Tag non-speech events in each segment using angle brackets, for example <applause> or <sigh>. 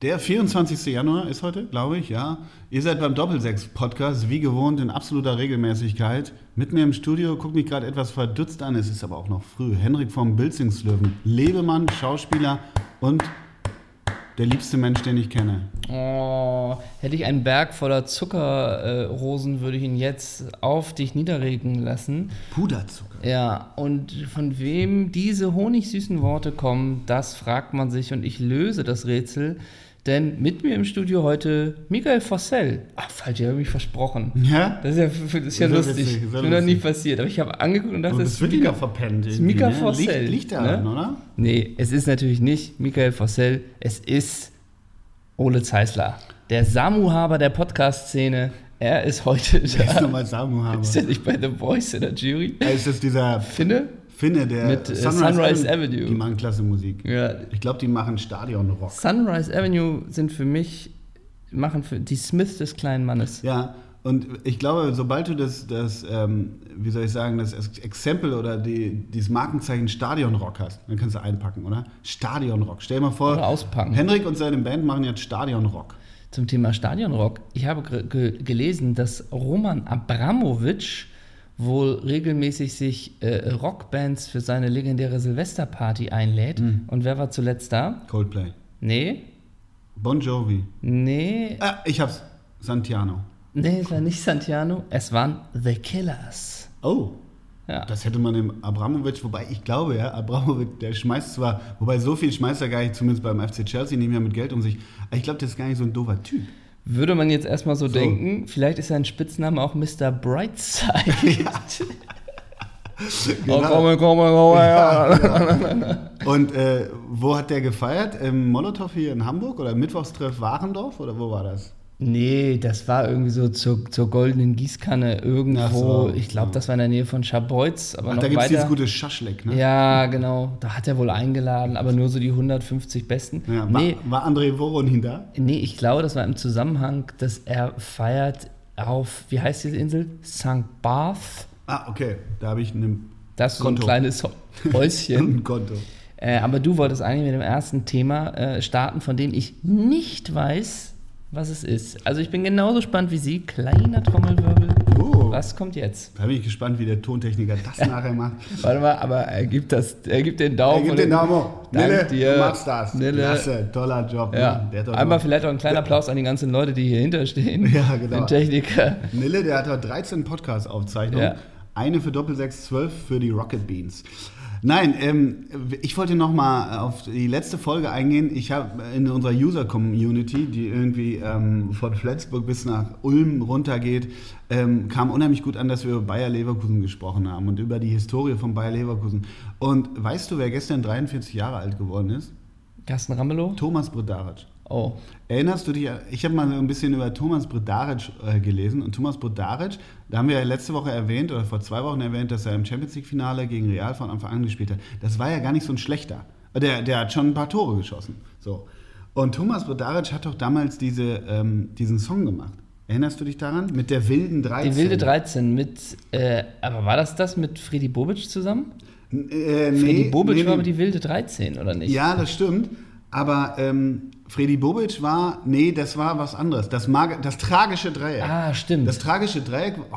Der 24. Januar ist heute, glaube ich, ja. Ihr seid beim Doppelsechs-Podcast, wie gewohnt, in absoluter Regelmäßigkeit. Mit mir im Studio, guckt mich gerade etwas verdutzt an, es ist aber auch noch früh. Henrik vom Bilzingslöwen, Lebemann, Schauspieler und der liebste Mensch, den ich kenne. Oh, hätte ich einen Berg voller Zuckerrosen, äh, würde ich ihn jetzt auf dich niederregen lassen. Puderzucker. Ja, und von wem diese honigsüßen Worte kommen, das fragt man sich und ich löse das Rätsel. Denn mit mir im Studio heute Michael Fossell. Ach, falsch, ich habe mich versprochen. Ja? Das ist ja, das ist ja Sehr lustig. witzig, Das ist noch nie passiert. Aber ich habe angeguckt und dachte, Und das wird wieder verpennt. ist Mika ne? Forssell, Liegt, liegt ne? daran, oder? Nee, es ist natürlich nicht Michael Fossell. Es ist Ole Zeisler. Der Samu-Haber der Podcast-Szene. Er ist heute Wer ist da. nochmal Samu Haber? Ist er nicht bei The Voice in der Jury? Äh, Ist das dieser Finne? Finne, der Mit, äh, Sunrise Avenue. Die machen klasse Musik. Ja. Ich glaube, die machen Stadionrock. Sunrise Avenue sind für mich, machen für die Smith des kleinen Mannes. Ja, und ich glaube, sobald du das, das ähm, wie soll ich sagen, das Exempel oder die, dieses Markenzeichen Stadionrock hast, dann kannst du einpacken, oder? Stadionrock. Stell dir mal vor, Oder auspacken. Henrik und seine Band machen jetzt Stadionrock. Zum Thema Stadionrock. Ich habe ge ge gelesen, dass Roman Abramowitsch wohl regelmäßig sich äh, Rockbands für seine legendäre Silvesterparty einlädt. Mhm. Und wer war zuletzt da? Coldplay. Nee, Bon Jovi. nee, Ah, ich hab's. Santiano. nee, es war nicht Santiano. Es waren The Killers. Oh, Ja. das hätte man dem Abramowitsch, wobei ich glaube, ja, Abramowitsch, der schmeißt zwar, wobei so viel schmeißt er gar nicht, zumindest beim FC Chelsea, nicht mehr mit Geld um sich. Aber ich glaube, das ist gar nicht so ein doofer Typ. Würde man jetzt erstmal so, So. denken, vielleicht ist sein Spitzname auch Mr. Brightside. <laughs> <laughs> Genau. Oh, komm, komm, komm, Ja, ja. genau. <laughs> Und äh, wo hat der gefeiert? Im Molotow hier in Hamburg oder Mittwochstreff Warendorf oder wo war das? Nee, das war irgendwie so zur, zur goldenen Gießkanne irgendwo. So, ich glaube, das war in der Nähe von Scharbeutz, aber Ach, noch da gibt es dieses gute Schaschlik, ne? ja, genau. Da hat er wohl eingeladen, aber nur so die 150 Besten. Ja, war, nee, war André Voronin da? nee, ich glaube, das war im Zusammenhang, dass er feiert auf, wie heißt diese Insel? St. Barth. Ah, okay. Da habe ich eine, Das ist so Konto. ein kleines <laughs> Häuschen. ein Konto. Äh, aber du wolltest eigentlich mit dem ersten Thema äh, starten, von dem ich nicht weiß, was es ist. Also ich bin genauso spannend wie Sie. Kleiner Trommelwirbel. Oh. Was kommt jetzt? Da bin ich gespannt, wie der Tontechniker das <laughs> nachher macht. Warte mal, aber er gibt, das, er gibt den Daumen. Hey, gib und den Daumen hoch. Dank Nille, dir. du machst das. Nille. Klasse, toller Job. Ja. ne? Einmal vielleicht auch ein kleiner Applaus an die ganzen Leute, die hier hinterstehen. Ja, genau. Den Techniker. Nille, der hat heute 13 Podcast-Aufzeichnungen. Ja. Eine für Doppelsechs, 12 für die Rocket Beans. Nein, ähm, ich wollte noch mal auf die letzte Folge eingehen. Ich habe in unserer User-Community, die irgendwie ähm, von Flensburg bis nach Ulm runtergeht, ähm, kam unheimlich gut an, dass wir über Bayer Leverkusen gesprochen haben und über die Historie von Bayer Leverkusen. Und weißt du, wer gestern 43 Jahre alt geworden ist? Carsten Ramelow? Thomas Brodaric. Oh. Erinnerst du dich, ich habe mal so ein bisschen über Thomas Brodaric äh, gelesen und Thomas Brodaric, da haben wir ja letzte Woche erwähnt oder vor zwei Wochen erwähnt, dass er im Champions League Finale gegen Real von Anfang an gespielt hat. Das war ja gar nicht so ein schlechter. Der, der hat schon ein paar Tore geschossen. So. Und Thomas Brodaric hat doch damals diese, ähm, diesen Song gemacht. Erinnerst du dich daran? Mit der wilden 13. Die wilde 13 mit, äh, aber war das das mit Freddy Bobic zusammen? N- Äh, Freddy nee, Bobic nee, war aber die wilde 13, oder nicht? Ja, das stimmt. Aber ähm, Freddy Bobic war, nee, das war was anderes. Das, Mag das tragische Dreieck. Ah, stimmt. Das tragische Dreieck, oh,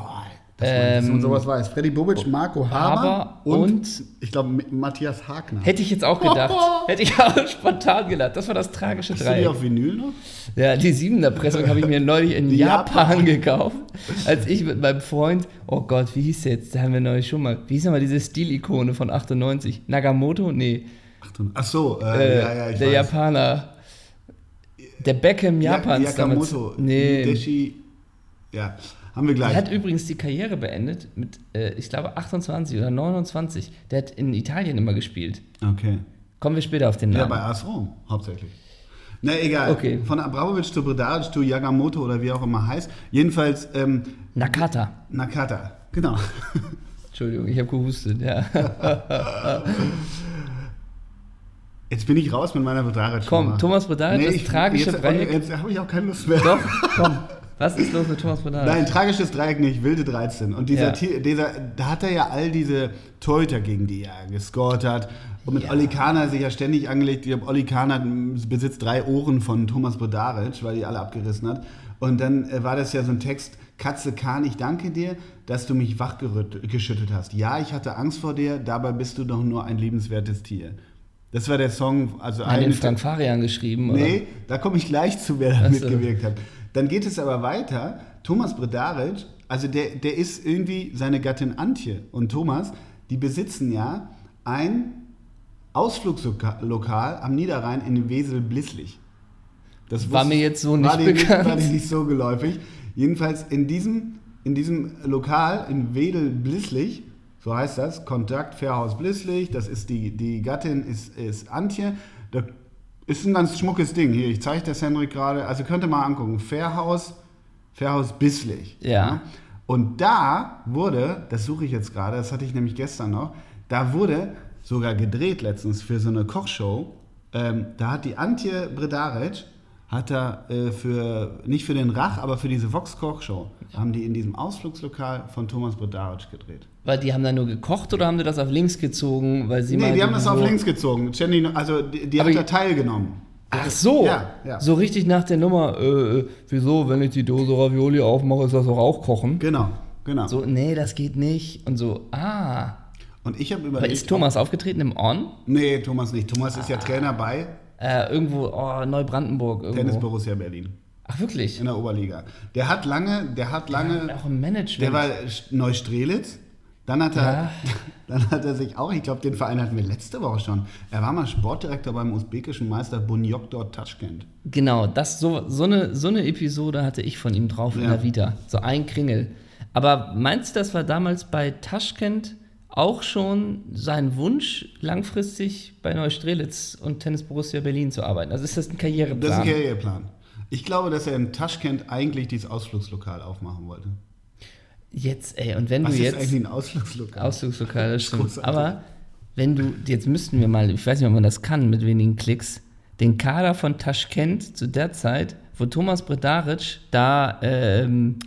dass man, dass Ähm, man sowas weiß. Freddy Bobic, Marco Haber, Haber und, und- ich glaube Matthias Hagner. Hätte ich jetzt auch gedacht. <laughs> Hätte ich auch spontan gedacht. Das war das tragische Hast du die Dreieck. auf Vinyl noch? Ja, die siebener Pressung habe ich mir neulich in <laughs> Japan, Japan. gekauft. Als ich mit meinem Freund, oh Gott, wie hieß der jetzt? Da haben wir neulich schon mal. Wie hieß nochmal diese Stilikone von 98? Nagamoto? Nee. Ach so, äh, Äh, ja, ja, ich der weiß. Japaner. Der Beckham Ja- Japans damals. Yakamoto, Nee. Hideshi, ja, haben wir Der gleich. hat übrigens die Karriere beendet mit, äh, ich glaube, 28 oder 29. Der hat in Italien immer gespielt. okay. Kommen wir später auf den Ja, Namen. bei AS Rom, hauptsächlich. Na egal. Okay. Von Abramovic zu Brodaric zu Yagamoto oder wie auch immer heißt. Jedenfalls ähm, Nakata. Nakata. Genau. Entschuldigung, ich habe gehustet, ja. <laughs> Jetzt bin ich raus mit meiner Brodaric. Komm, Thomas Brodaric, das ich, tragische jetzt, Dreieck. Jetzt habe ich auch keine Lust mehr. Doch, komm. Was ist los mit Thomas Brodaric? Nein, tragisches Dreieck nicht, wilde 13. Und dieser, Ja. Dieser, da hat er ja all diese Torhüter, gegen die er gescored hat. Und mit Ja. Olli Kahner sich ja ständig angelegt. Ich glaube, Olli Kahner besitzt drei Ohren von Thomas Brodaric, weil die alle abgerissen hat. Und dann äh, war das ja so ein Text, Katze Kahn, ich danke dir, dass du mich wachgeschüttet hast. Ja, ich hatte Angst vor dir, dabei bist du doch nur ein liebenswertes Tier. Das war der Song, also Hat den Frank Farian geschrieben, oder? Nee, da komme ich gleich zu, wer da mitgewirkt hat. Dann geht es aber weiter. Thomas Bredaric, also der, der ist irgendwie seine Gattin Antje und Thomas, die besitzen ja ein Ausflugslokal am Niederrhein in Wesel-Blisslich. Das War wusste- mir jetzt so nicht war bekannt. War dir nicht so geläufig. Jedenfalls in diesem, in diesem Lokal in Wedel-Blisslich, so heißt das, Kontakt Fairhaus Blisslich, das ist die, die Gattin ist, ist Antje. Da ist ein ganz schmuckes Ding. Hier, ich zeige das Henrik gerade. Also könnt ihr mal angucken. Fairhaus, Fairhaus Bisslich. Ja. Und da wurde, das suche ich jetzt gerade, das hatte ich nämlich gestern noch, da wurde sogar gedreht letztens für so eine Kochshow. Ähm, da hat die Antje Bredaric, hat da äh, für, nicht für den Rach, aber für diese Vox Kochshow, haben die in diesem Ausflugslokal von Thomas Bredaric gedreht. Weil die haben da nur gekocht oder haben die das auf links gezogen, weil sie nee, die haben das auf links gezogen. Jenny, also die, die hat da teilgenommen. Ach so, Ja, ja. so richtig nach der Nummer, äh, äh, wieso, wenn ich die Dose Ravioli aufmache, ist das doch auch kochen? Genau, genau. So, nee, das geht nicht. Und so, ah. Und ich habe Aber überlegt. ist Thomas aufgetreten im On? Nee, Thomas nicht. Thomas ist ja Ah. Trainer bei Äh, irgendwo, oh, Neubrandenburg. Irgendwo. Tennis Borussia Berlin Ach, wirklich? in der Oberliga. Der hat lange, der hat lange. Auch im Management. Der war Neustrelitz. Dann hat er, Ja. <laughs> dann hat er sich auch, ich glaube, den Verein hatten wir letzte Woche schon. Er war mal Sportdirektor beim usbekischen Meister Bunyodkor Taschkent. Genau, das, so, so, eine, so eine Episode hatte ich von ihm drauf in Ja. der Vita. So ein Kringel. Aber meinst du, das war damals bei Taschkent auch schon sein Wunsch, langfristig bei Neustrelitz und Tennis Borussia Berlin zu arbeiten? Also ist das ein Karriereplan? Das ist ein Karriereplan. Ich glaube, dass er in Taschkent eigentlich dieses Ausflugslokal aufmachen wollte. Jetzt, ey, und wenn Was du ist jetzt. eigentlich ein Ausflugslokal? Ausflugslokal, das stimmt. Großartig. Aber wenn du, jetzt müssten wir mal, ich weiß nicht, ob man das kann mit wenigen Klicks, den Kader von Taschkent zu der Zeit, wo Thomas Bredaric da, ähm,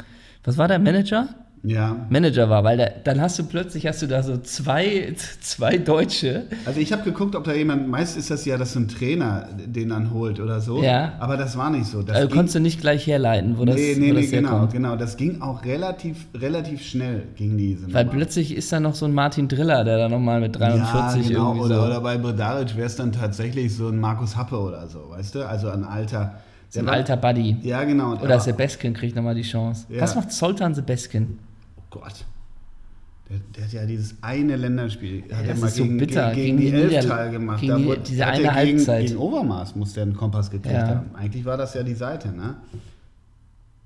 was war der Manager? Ja. Manager war, weil da, dann hast du plötzlich hast du da so zwei, zwei Deutsche. Also ich habe geguckt, ob da jemand, meist ist das ja, dass so ein Trainer den dann holt oder so. Ja. Aber das war nicht so. Das Also ging- konntest du nicht gleich herleiten, wo das, nee, nee, wo nee, das genau, herkommt. genau. Das ging auch relativ, relativ schnell gegen diese Weil Nummer. plötzlich ist da noch so ein Martin Driller, der da nochmal mit 43 ja, genau. irgendwie oder, so. oder bei Bredaric wäre es dann tatsächlich so ein Markus Happe oder so, weißt du? Also ein alter. ein alter Buddy. Ja, genau. Oder Sebeskin kriegt nochmal die Chance. Ja. Was macht Zoltan Sebeskin? Gott. Der, der hat ja dieses eine Länderspiel, hat er mal ist so gegen, bitter, gegen, gegen gegen die die Elftal gemacht. gegen Da die- wurde- diese eine gegen, Halbzeit. Gegen Overmaß muss der einen Kompass gekriegt Ja. haben. Eigentlich war das ja die Seite, ne?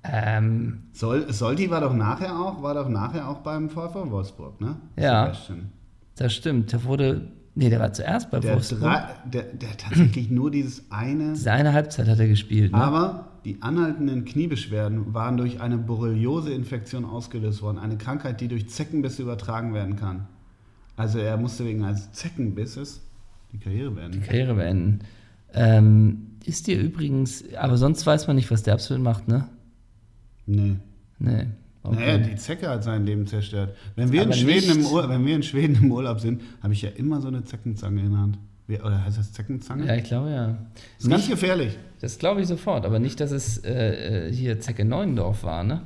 Ähm, Sol, Solti war doch nachher auch, war doch nachher auch beim VfL Wolfsburg, ne? Ja. Sebastian. das stimmt. Der wurde. Nee, der war zuerst bei Der, Wolfsburg. drei, der, der hat tatsächlich nur dieses eine. Diese eine Halbzeit hat er gespielt. Ne? Aber die anhaltenden Kniebeschwerden waren durch eine Borreliose-Infektion ausgelöst worden. Eine Krankheit, die durch Zeckenbisse übertragen werden kann. Also er musste wegen eines Zeckenbisses die Karriere beenden. Karriere beenden. Ähm, ist dir übrigens. Aber sonst weiß man nicht, was der absolut macht, ne? Nee. Nee. Okay. Naja, die Zecke hat sein Leben zerstört. Wenn wir, in Schweden im wenn wir in Schweden im Urlaub sind, habe ich ja immer so eine Zeckenzange in der Hand. Oder heißt das Zeckenzange? ja, ich glaube ja. das ist ganz gefährlich. Das glaube ich sofort, aber nicht, dass es äh, äh, hier Zecke Neuendorf war, ne?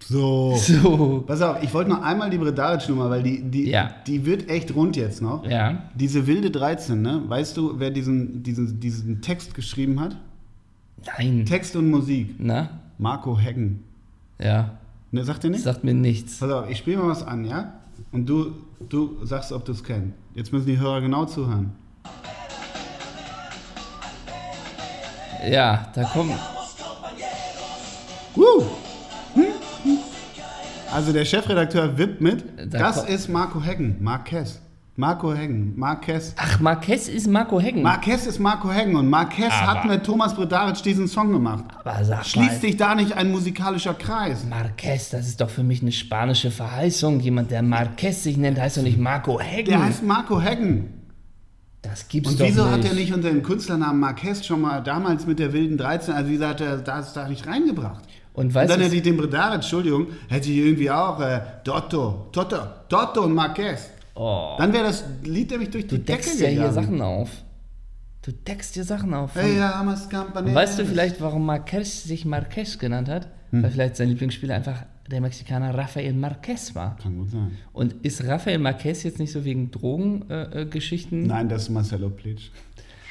So. <laughs> So. Pass auf, ich wollte noch einmal die Bredaric-Nummer, weil die, die, Ja. die wird echt rund jetzt noch. Ja. Diese wilde 13, ne? Weißt du, wer diesen, diesen, diesen Text geschrieben hat? Nein. Text und Musik. Na? Marco Heggen. Ja. Ne, sagt ihr Das nicht? sagt mir nichts. Pass auf, ich spiele mal was an, ja? Und du, du sagst, ob du es kennst. Jetzt müssen die Hörer genau zuhören. Ja, da kommt. Woo! Hm? Hm? Also der Chefredakteur wippt mit. Da Das ist Marco Heggen. Marquez. Marco Heggen. Marquez. Ach, Marquez ist Marco Heggen. Marquez ist Marco Heggen und Marquez Aber- hat mit Thomas Bredaric diesen Song gemacht. aber sag Schließt mal, sich da nicht ein musikalischer Kreis? Marquez, das ist doch für mich eine spanische Verheißung. Jemand, der Marquez sich nennt, heißt doch nicht Marco Heggen. Der heißt Marco Heggen. Das gibt's Und doch wieso hat er nicht unter dem Künstlernamen Marquez schon mal damals mit der wilden 13, also wieso hat er das da nicht reingebracht? Und Und dann du, hätte ich den Bredaric, Entschuldigung, hätte ich irgendwie auch äh, Dotto, Toto, Dotto und Marquez. Oh. Dann wäre das Lied nämlich durch Du die Decke deckst ja gegangen. hier Sachen auf. Du deckst dir Sachen auf. Hey. Und weißt du vielleicht, warum Marquez sich Marquez genannt hat? Hm. Weil vielleicht sein Lieblingsspieler einfach der Mexikaner Rafael Marquez war. Kann gut sein. Und ist Rafael Marquez jetzt nicht so wegen Drogengeschichten? Äh? Nein, das ist Marcelo Plitsch.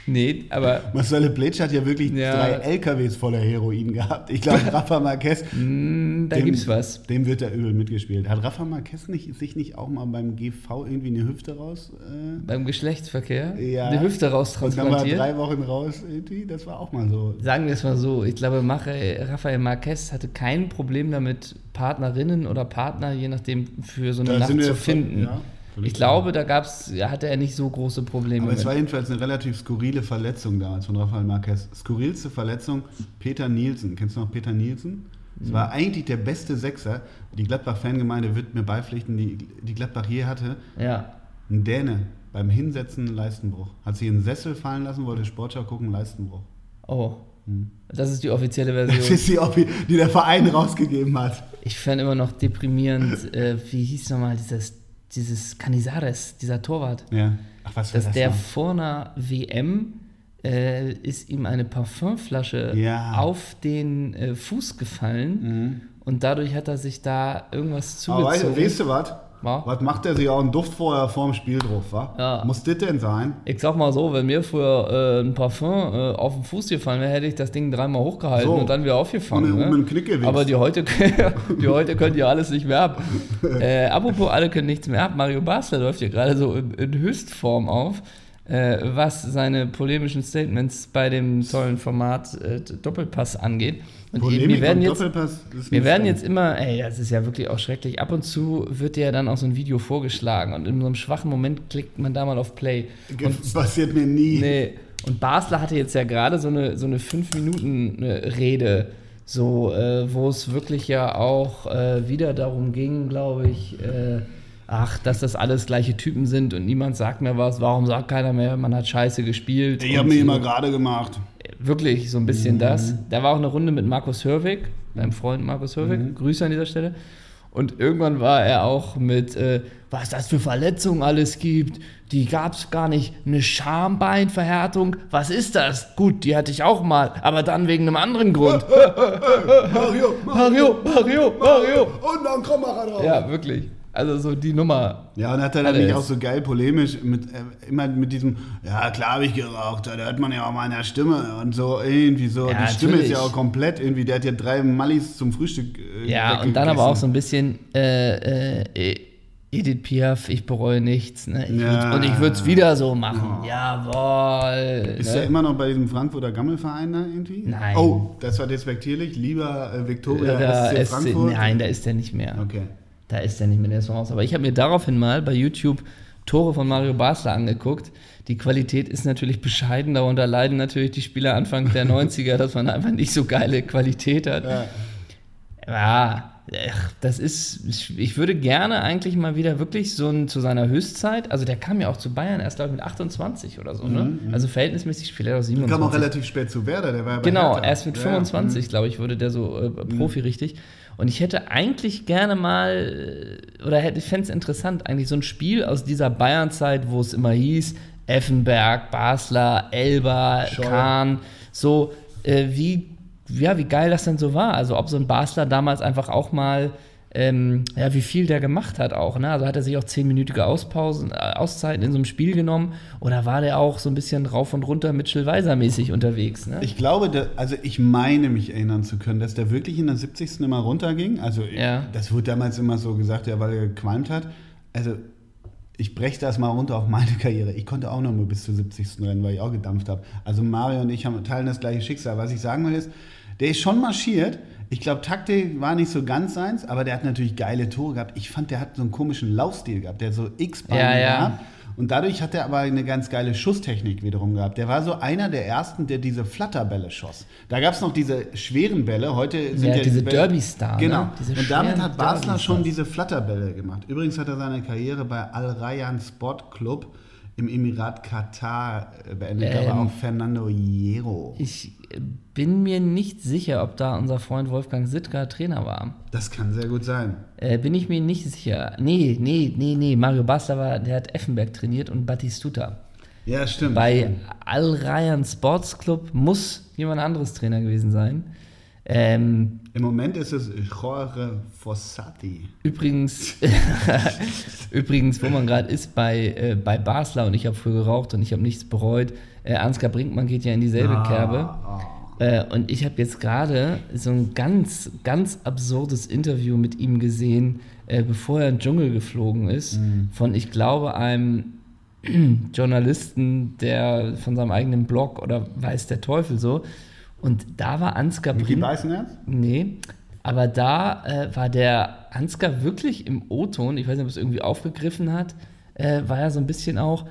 Nee, aber Marcelo Plitsch hat ja wirklich Ja. drei LKWs voller Heroin gehabt. Ich glaube, <laughs> Rafa Marquez, mh, da Dem- gibt's was. dem wird er übel mitgespielt. Hat Rafa Marquez nicht, sich nicht auch mal beim GV irgendwie eine Hüfte raus? Äh, Beim Geschlechtsverkehr Ja. eine Hüfte und dann war drei Wochen raus irgendwie. Das war auch mal so. Sagen wir es mal so, ich glaube, Rafael Marquez hatte kein Problem damit, Partnerinnen oder Partner, je nachdem, für so eine Da Nacht zu finden. ja, völlig ich glaube, da gab's, hatte er nicht so große Probleme Aber es mit. war jedenfalls eine relativ skurrile Verletzung damals von Rafael Marquez. Skurrilste Verletzung, Peter Nielsen. Kennst du noch Peter Nielsen? Es war eigentlich der beste Sechser. Die Gladbach-Fangemeinde wird mir beipflichten, die, die Gladbach je hatte. ja, Ein Däne beim Hinsetzen Leistenbruch. Hat sich in den Sessel fallen lassen, wollte Sportschau gucken, Leistenbruch. oh. Das ist die offizielle Das Version. ist die, Offi- die der Verein rausgegeben hat. Ich fand immer noch deprimierend, äh, wie hieß nochmal dieses, dieses Canizares, dieser Torwart. Ja. Ach, was war Dass das der noch? vor einer WM äh, ist ihm eine Parfümflasche Ja. auf den äh, Fuß gefallen und dadurch hat er sich da irgendwas Aber weißt, zugezogen. weißt du was? Ja. Was macht der sich auch einen Duft vorher vorm Spiel drauf, wa? Ja. Muss das denn sein? Ich sag mal so, wenn mir früher äh, ein Parfum äh, auf den Fuß gefallen wäre, hätte ich das Ding dreimal hochgehalten So. und dann wieder aufgefangen. Und um ne? den Knick gewichst. Aber die heute, <laughs> die heute können ja alles nicht mehr ab. <laughs> Äh, apropos, alle können nichts mehr ab. Mario Basler läuft hier gerade so in, in Höchstform auf, äh, was seine polemischen Statements bei dem tollen Format äh, Doppelpass angeht. Und Polemik wir werden jetzt das wir werden jetzt immer, ey, das ist ja wirklich auch schrecklich. Ab und zu wird dir ja dann auch so ein Video vorgeschlagen und in so einem schwachen Moment klickt man da mal auf Play. Und, <laughs> passiert mir nie. nee, und Basler hatte jetzt ja gerade so eine, so eine 5-Minuten-Rede, so, äh, wo es wirklich ja auch äh, wieder darum ging, glaube ich, äh, ach, dass das alles gleiche Typen sind und niemand sagt mehr was. Warum sagt keiner mehr, man hat scheiße gespielt? Ich habe mich so. immer gerade gemacht. Wirklich so ein bisschen das. Da war auch eine Runde mit Markus Hörwig, meinem Freund Markus Hörwig. Mhm. Grüße an dieser Stelle. Und irgendwann war er auch mit, äh, was das für Verletzungen alles gibt. Die gab es gar nicht. Eine Schambeinverhärtung. Was ist das? Gut, die hatte ich auch mal, aber dann wegen einem anderen Grund. <laughs> Mario, Mario, Mario, Mario. Und dann komm mal drauf. Ja, wirklich. Also so die Nummer. Ja, und hat er dann nicht auch so geil polemisch mit äh, immer mit diesem, ja klar habe ich geraucht, da hört man ja auch meiner Stimme und so irgendwie so. Ja, die Stimme ist ja auch komplett irgendwie, der hat ja drei Mallis zum Frühstück. Äh, Ja, und dann aber auch so ein bisschen äh, äh, Edith Piaf, ich bereue nichts. Ne? Ich Ja. würd, und ich würde es wieder so machen. Jawohl. Ist ne? er immer noch bei diesem Frankfurter Gammelverein da irgendwie? Nein. Oh, das war despektierlich. Lieber äh, Viktoria Da SC ist- Frankfurt. nein, da ist er nicht mehr. Okay. Da ist er nicht mehr, der ist raus. Aber ich habe mir daraufhin mal bei YouTube Tore von Mario Basler angeguckt. Die Qualität ist natürlich bescheiden, darunter leiden natürlich die Spieler Anfang der <laughs> 90er, dass man einfach nicht so geile Qualität hat. Ja. Ja, das ist, ich, würde gerne eigentlich mal wieder wirklich so ein, zu seiner Höchstzeit, also der kam ja auch zu Bayern erst, glaube ich, mit 28 oder so, ne? Also verhältnismäßig spielt er auch 27. Kam auch relativ spät zu Werder, der war ja Genau, Hertha. erst mit Ja, 25, glaube ich, wurde der so äh, Profi richtig. Und ich hätte eigentlich gerne mal, äh, oder hätte, ich fände es interessant, eigentlich so ein Spiel aus dieser Bayern-Zeit, wo es immer hieß, Effenberg, Basler, Elber, Scholl. Kahn, so, äh, wie, ja, wie geil das denn so war. Also ob so ein Basler damals einfach auch mal, ähm, ja, wie viel der gemacht hat auch, ne? Also hat er sich auch zehnminütige Auspausen, äh, Auszeiten in so einem Spiel genommen oder war der auch so ein bisschen rauf und runter Mitchell Weiser mäßig unterwegs, ne? Ich glaube, da, also ich meine mich erinnern zu können, dass der wirklich in der 70. immer runterging. Also Ja. das wurde damals immer so gesagt, ja, weil er gequalmt hat. Also ich breche das mal runter auf meine Karriere. Ich konnte auch noch mal bis zur 70. rennen, weil ich auch gedampft habe. Also Mario und ich haben, teilen das gleiche Schicksal. Was ich sagen will ist, der ist schon marschiert. Ich glaube, Taktik war nicht so ganz seins, aber der hat natürlich geile Tore gehabt. Ich fand, der hat so einen komischen Laufstil gehabt. Der hat so X-Beine Ja, ja. gehabt. Und dadurch hat er aber eine ganz geile Schusstechnik wiederum gehabt. Der war so einer der ersten, der diese Flatterbälle schoss. Da gab es noch diese schweren Bälle. Heute sind Ja, ja, diese Derby-Star, ne? Genau. Diese Und damit hat Basler schon diese Flatterbälle gemacht. Übrigens hat er seine Karriere bei Al Rayyan Sport Club im Emirat Katar äh, beendet, Ähm, aber auch Fernando Hierro. Ich bin mir nicht sicher, ob da unser Freund Wolfgang Sittger Trainer war. Das kann sehr gut sein. Äh, bin ich mir nicht sicher. Nee, nee, nee, nee. Mario Basler war, der hat Effenberg trainiert und Batistuta. Ja, stimmt. Bei Al Rayyan Sports Club muss jemand anderes Trainer gewesen sein. Ähm, Im Moment ist es Jorge Fossati. übrigens, <laughs> übrigens, wo man gerade ist, bei, äh, bei Basler und ich habe früher geraucht und ich habe nichts bereut. Äh, Ansgar Brinkmann geht ja in dieselbe Kerbe. Ah, Äh, und ich habe jetzt gerade so ein ganz, ganz absurdes Interview mit ihm gesehen, äh, bevor er in den Dschungel geflogen ist, von, ich glaube, einem <clears throat> Journalisten, der von seinem eigenen Blog oder weiß der Teufel so. Und da war Ansgar Micky Brinkmann. Beißenherz? Nee, aber da äh, war der Ansgar wirklich im O-Ton, ich weiß nicht, ob es irgendwie aufgegriffen hat, äh, war ja so ein bisschen auch,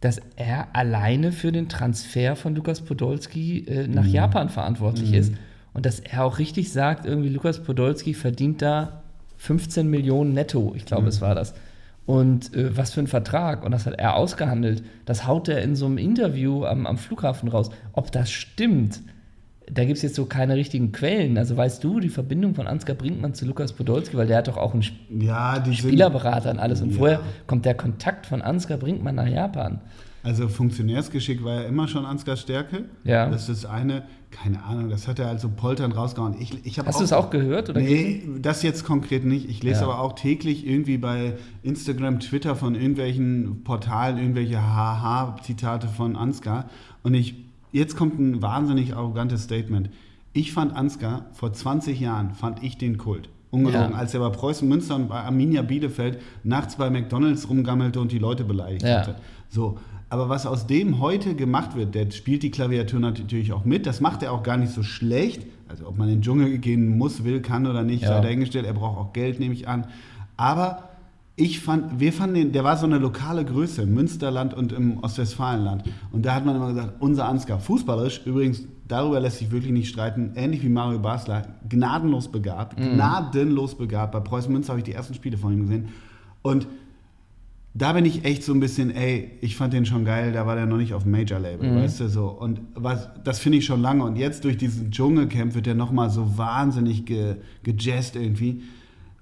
dass er alleine für den Transfer von Lukas Podolski äh, nach Japan verantwortlich ist. Und dass er auch richtig sagt, irgendwie Lukas Podolski verdient da 15 Millionen netto, ich glaube, es war das. Und äh, was für ein Vertrag. Und das hat er ausgehandelt. Das haut er in so einem Interview am, am Flughafen raus. Ob das stimmt, da gibt es jetzt so keine richtigen Quellen. Also weißt du die Verbindung von Ansgar Brinkmann zu Lukas Podolski, weil der hat doch auch einen Sp- Ja. Spielerberater und alles. Und Ja. vorher kommt der Kontakt von Ansgar Brinkmann nach Japan. Also Funktionärsgeschick war ja immer schon Ansgars Stärke. Ja. Das ist eine, keine Ahnung, das hat er also polternd rausgehauen. Ich, ich Hast du es auch gehört? Oder Nee, das jetzt konkret nicht. Ich lese Ja. aber auch täglich irgendwie bei Instagram, Twitter von irgendwelchen Portalen irgendwelche Haha-Zitate von Ansgar. Und ich, jetzt kommt ein wahnsinnig arrogantes Statement. Ich fand Ansgar vor 20 Jahren, fand ich den Kult. Ungelogen, Ja. als er bei Preußen Münster und bei Arminia Bielefeld nachts bei McDonalds rumgammelte und die Leute beleidigt Ja. hatte. So. Aber was aus dem heute gemacht wird, der spielt die Klaviatur natürlich auch mit. Das macht er auch gar nicht so schlecht. Also ob man in den Dschungel gehen muss, will, kann oder nicht, Ja. sei dahingestellt. Er braucht auch Geld, nehme ich an. Aber ich fand, wir fanden den, der war so eine lokale Größe im Münsterland und im Ostwestfalenland. Und da hat man immer gesagt, unser Ansgar, fußballerisch, übrigens, darüber lässt sich wirklich nicht streiten, ähnlich wie Mario Basler, gnadenlos begabt, gnadenlos begabt. Bei Preußen Münster habe ich die ersten Spiele von ihm gesehen. Und da bin ich echt so ein bisschen, ey, ich fand den schon geil, da war der noch nicht auf dem Major-Label, Mhm. weißt du, so. Und was, das finde ich schon lange. Und jetzt durch diesen Dschungelcamp wird der nochmal so wahnsinnig ge, gejazzt irgendwie.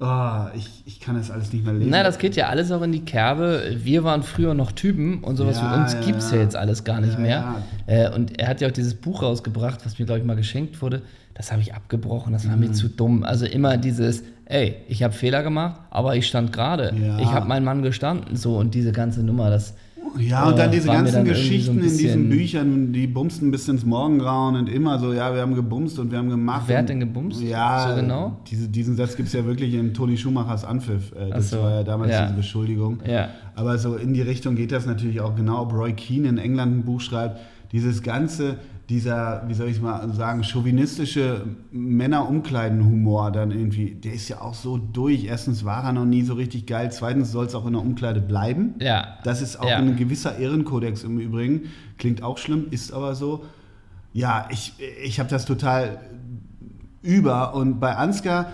Oh, ich, ich kann das alles nicht mehr lesen. Na, das geht ja alles auch in die Kerbe. Wir waren früher noch Typen und sowas Ja, wie uns ja, gibt es ja. jetzt alles gar nicht Ja, mehr. Äh, und er hat ja auch dieses Buch rausgebracht, was mir, glaube ich, mal geschenkt wurde. Das habe ich abgebrochen, das war mir Mhm. zu dumm. Also immer dieses, ey, ich habe Fehler gemacht, aber ich stand gerade. Ich habe meinen Mann gestanden. So und diese ganze Nummer, das. Ja, und dann äh, diese ganzen dann Geschichten so in diesen Büchern, die bumsten bis ins Morgengrauen und immer so, ja, wir haben gebumst und wir haben gemacht. Wer hat denn gebumst? Ja, So genau? Diese, diesen Satz gibt es ja wirklich in Toni Schumachers Anpfiff. Äh, Das so, war ja damals ja. diese Beschuldigung. Ja. Aber so in die Richtung geht das natürlich auch genau, ob Roy Keane in England ein Buch schreibt. Dieses ganze, dieser, wie soll ich mal sagen, chauvinistische Männerumkleidenhumor dann irgendwie, der ist ja auch so durch. Erstens war er noch nie so richtig geil, zweitens soll es auch in der Umkleide bleiben. Ja. Das ist auch Ja. ein gewisser Ehrenkodex im Übrigen. Klingt auch schlimm, ist aber so. Ja, ich, ich habe das total über. Und bei Ansgar,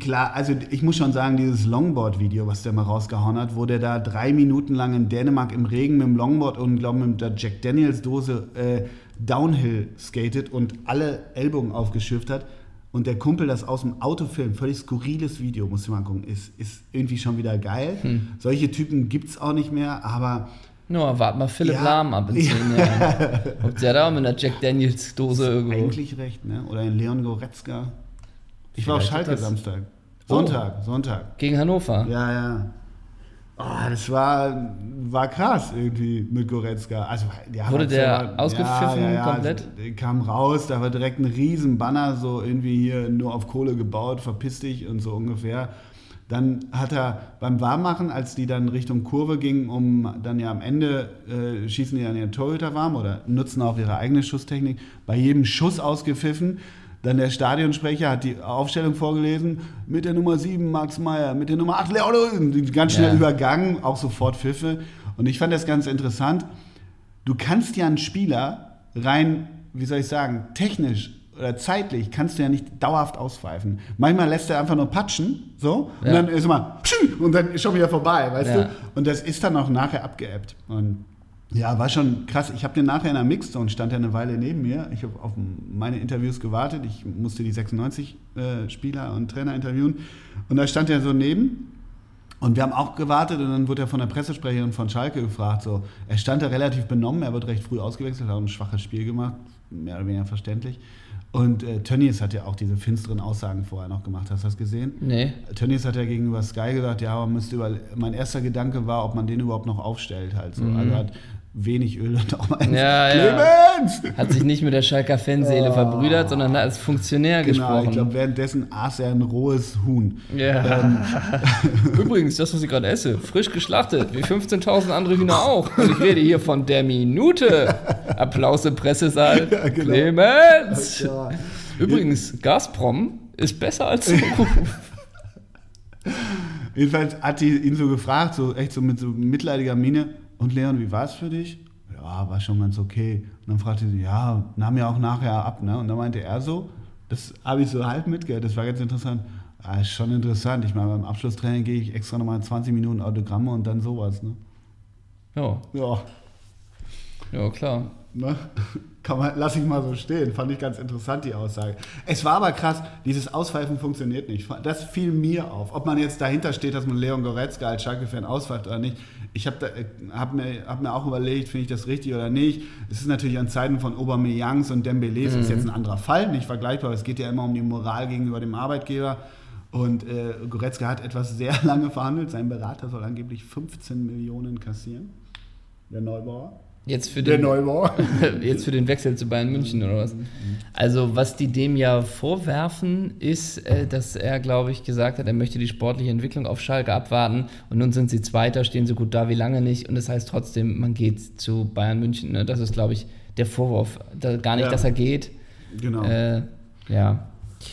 klar, also ich muss schon sagen, dieses Longboard-Video, was der mal rausgehauen hat, wo der da drei Minuten lang in Dänemark im Regen mit dem Longboard und, glaube mit der Jack Daniels-Dose äh, Downhill skatet und alle Ellbogen aufgeschürft hat. Und der Kumpel das aus dem Auto filmt, völlig skurriles Video, muss ich mal gucken, ist, ist irgendwie schon wieder geil. Hm. Solche Typen gibt es auch nicht mehr, aber Nur wart mal Philipp Ja. Lahm ab in zehn Jahren. Ob der da mit einer Jack Daniels Dose irgendwo. eigentlich recht, ne? Oder in Leon Goretzka. Ich war auf Vielleicht Schalke Samstag. Oh. Sonntag, Sonntag. Gegen Hannover. Ja, ja. Oh, das war, war krass irgendwie mit Goretzka. Also, der Wurde hat der selber- ausgepfiffen komplett? Also, der kam raus, da war direkt ein riesen Banner, so irgendwie hier nur auf Kohle gebaut, verpiss dich und so ungefähr. Dann hat er beim Warmmachen, als die dann Richtung Kurve gingen, um dann ja am Ende äh, schießen die dann ihren Torhüter warm oder nutzen auch ihre eigene Schusstechnik, bei jedem Schuss ausgepfiffen. Dann der Stadionsprecher hat die Aufstellung vorgelesen, mit der Nummer 7 Max Meyer, mit der Nummer 8 Leon, ganz schnell Ja. übergangen, auch sofort Pfiffe. Und ich fand das ganz interessant. Du kannst ja einen Spieler rein, wie soll ich sagen, technisch oder zeitlich kannst du ja nicht dauerhaft auspfeifen. Manchmal lässt er einfach nur patschen, so, und Ja. dann ist immer, und dann ist schon wieder vorbei, weißt Ja. du? Und das ist dann auch nachher abgeebbt. Und Ja, war schon krass. Ich habe den nachher in der Mixzone, stand er eine Weile neben mir. Ich habe auf meine Interviews gewartet. Ich musste die 96 äh, Spieler und Trainer interviewen. Und da stand er so neben. Und wir haben auch gewartet und dann wurde er von der Pressesprecherin von Schalke gefragt. So, er stand da relativ benommen, er wird recht früh ausgewechselt, hat ein schwaches Spiel gemacht, mehr oder weniger verständlich. Und äh, Tönnies hat ja auch diese finsteren Aussagen vorher noch gemacht. Hast du das gesehen? Nee. Tönnies hat ja gegenüber Sky gesagt, ja, man müsste über. Mein erster Gedanke war, ob man den überhaupt noch aufstellt. Halt so. Mhm. Also hat wenig Öl und auch mal Ja, Clemens! Hat sich nicht mit der Schalker Fanseele Oh. verbrüdert, sondern hat als Funktionär Genau, ich gesprochen. glaube, währenddessen aß er ein rohes Huhn. Ja. Ähm, <laughs> Übrigens, das, was ich gerade esse, frisch geschlachtet, wie 15.000 andere Hühner auch. Und ich rede hier von der Minute. Applaus im Pressesaal. <laughs> Ja, genau. Clemens! Ja. Übrigens, Gazprom ist besser als du. <laughs> Jedenfalls hat die ihn so gefragt, so echt so mit so mitleidiger Miene. Und Leon, wie war es für dich? Ja, war schon ganz okay. Und dann fragte sie, ja, nahm ja auch nachher ab, ne? Und dann meinte er so, das habe ich so halb mitgehört, das war ganz interessant. Ah, ist schon interessant. Ich meine, beim Abschlusstraining gehe ich extra nochmal 20 Minuten Autogramme und dann sowas, ne? Ja, Ja, ja klar. Ne? Kann man, lass ich mal so stehen. Fand ich ganz interessant, die Aussage. Es war aber krass, dieses Auspfeifen funktioniert nicht. Das fiel mir auf. Ob man jetzt dahinter steht, dass man Leon Goretzka als Schalke-Fan auspfeift oder nicht. Ich habe hab mir, hab mir auch überlegt, finde ich das richtig oder nicht. Es ist natürlich an Zeiten von Aubameyangs und Dembélés, ist jetzt ein anderer Fall, nicht vergleichbar. Es geht ja immer um die Moral gegenüber dem Arbeitgeber. Und äh, Goretzka hat etwas sehr <laughs> lange verhandelt. Sein Berater soll angeblich 15 Millionen kassieren. Der Neubauer. Jetzt für Der den, Neubauer. <laughs> jetzt für den Wechsel zu Bayern München oder was? Also, was die dem ja vorwerfen, ist, äh, dass er, glaube ich, gesagt hat, er möchte die sportliche Entwicklung auf Schalke abwarten und nun sind sie Zweiter, stehen so gut da wie lange nicht und das heißt trotzdem, man geht zu Bayern München. Ne? Das ist, glaube ich, der Vorwurf. Gar nicht, Ja. dass er geht. Genau. Äh, ja,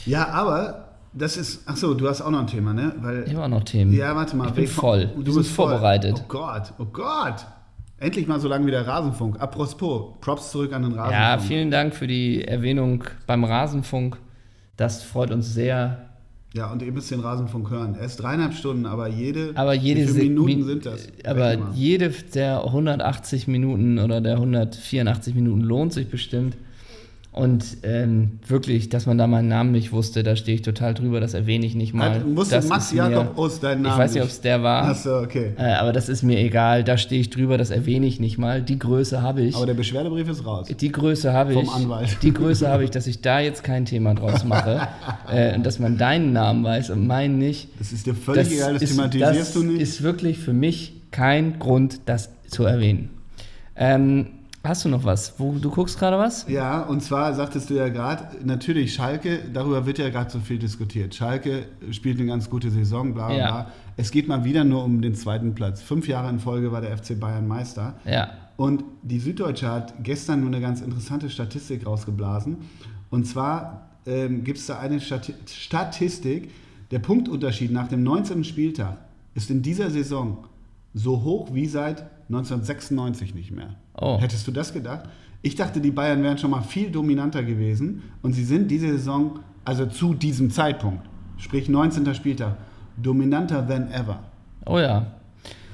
Ja, aber das ist. Achso, du hast auch noch ein Thema, ne? Weil, ich habe auch noch Themen. ja, warte mal. Ich bin voll. Du bist voll. vorbereitet. Oh Gott, oh Gott. Endlich mal so lange wie der Rasenfunk. Apropos, Props zurück an den Rasenfunk. Ja, vielen Dank für die Erwähnung beim Rasenfunk. Das freut uns sehr. Ja, und ihr müsst den Rasenfunk hören. Er ist dreieinhalb Stunden, aber jede. Aber jede wie viele Minuten Min- sind das? Aber jede der 180 Minuten oder der 184 Minuten lohnt sich bestimmt. Und ähm, wirklich, dass man da meinen Namen nicht wusste, da stehe ich total drüber, das erwähne ich nicht mal. Hat, musste Das Max ist Jakob Ost deinen Namen Ich weiß nicht, ob es der war, Achso, okay. äh, aber das ist mir egal. Da stehe ich drüber, das erwähne ich nicht mal. Die Größe habe ich. Aber der Beschwerdebrief ist raus. Die Größe habe Vom ich. Anwalt. Die Größe habe ich, dass ich da jetzt kein Thema draus mache. <laughs> äh, und dass man deinen Namen weiß und meinen nicht. Das ist dir völlig egal, das thematisierst das du nicht. ist wirklich für mich kein Grund, das zu erwähnen. Ähm, hast du noch was? Wo, du guckst gerade was? Ja, und zwar sagtest du ja gerade, natürlich Schalke, darüber wird ja gerade so viel diskutiert. Schalke spielt eine ganz gute Saison, bla bla Ja. bla. Es geht mal wieder nur um den zweiten Platz. Fünf Jahre in Folge war der FC Bayern Meister. Ja. Und die Süddeutsche hat gestern nur eine ganz interessante Statistik rausgeblasen. Und zwar ähm, gibt es da eine Stati Statistik, der Punktunterschied nach dem 19. Spieltag ist in dieser Saison so hoch wie seit 1996 nicht mehr. Oh. Hättest du das gedacht? Ich dachte, die Bayern wären schon mal viel dominanter gewesen und sie sind diese Saison, also zu diesem Zeitpunkt, sprich 19. Spieltag, dominanter than ever. Oh ja.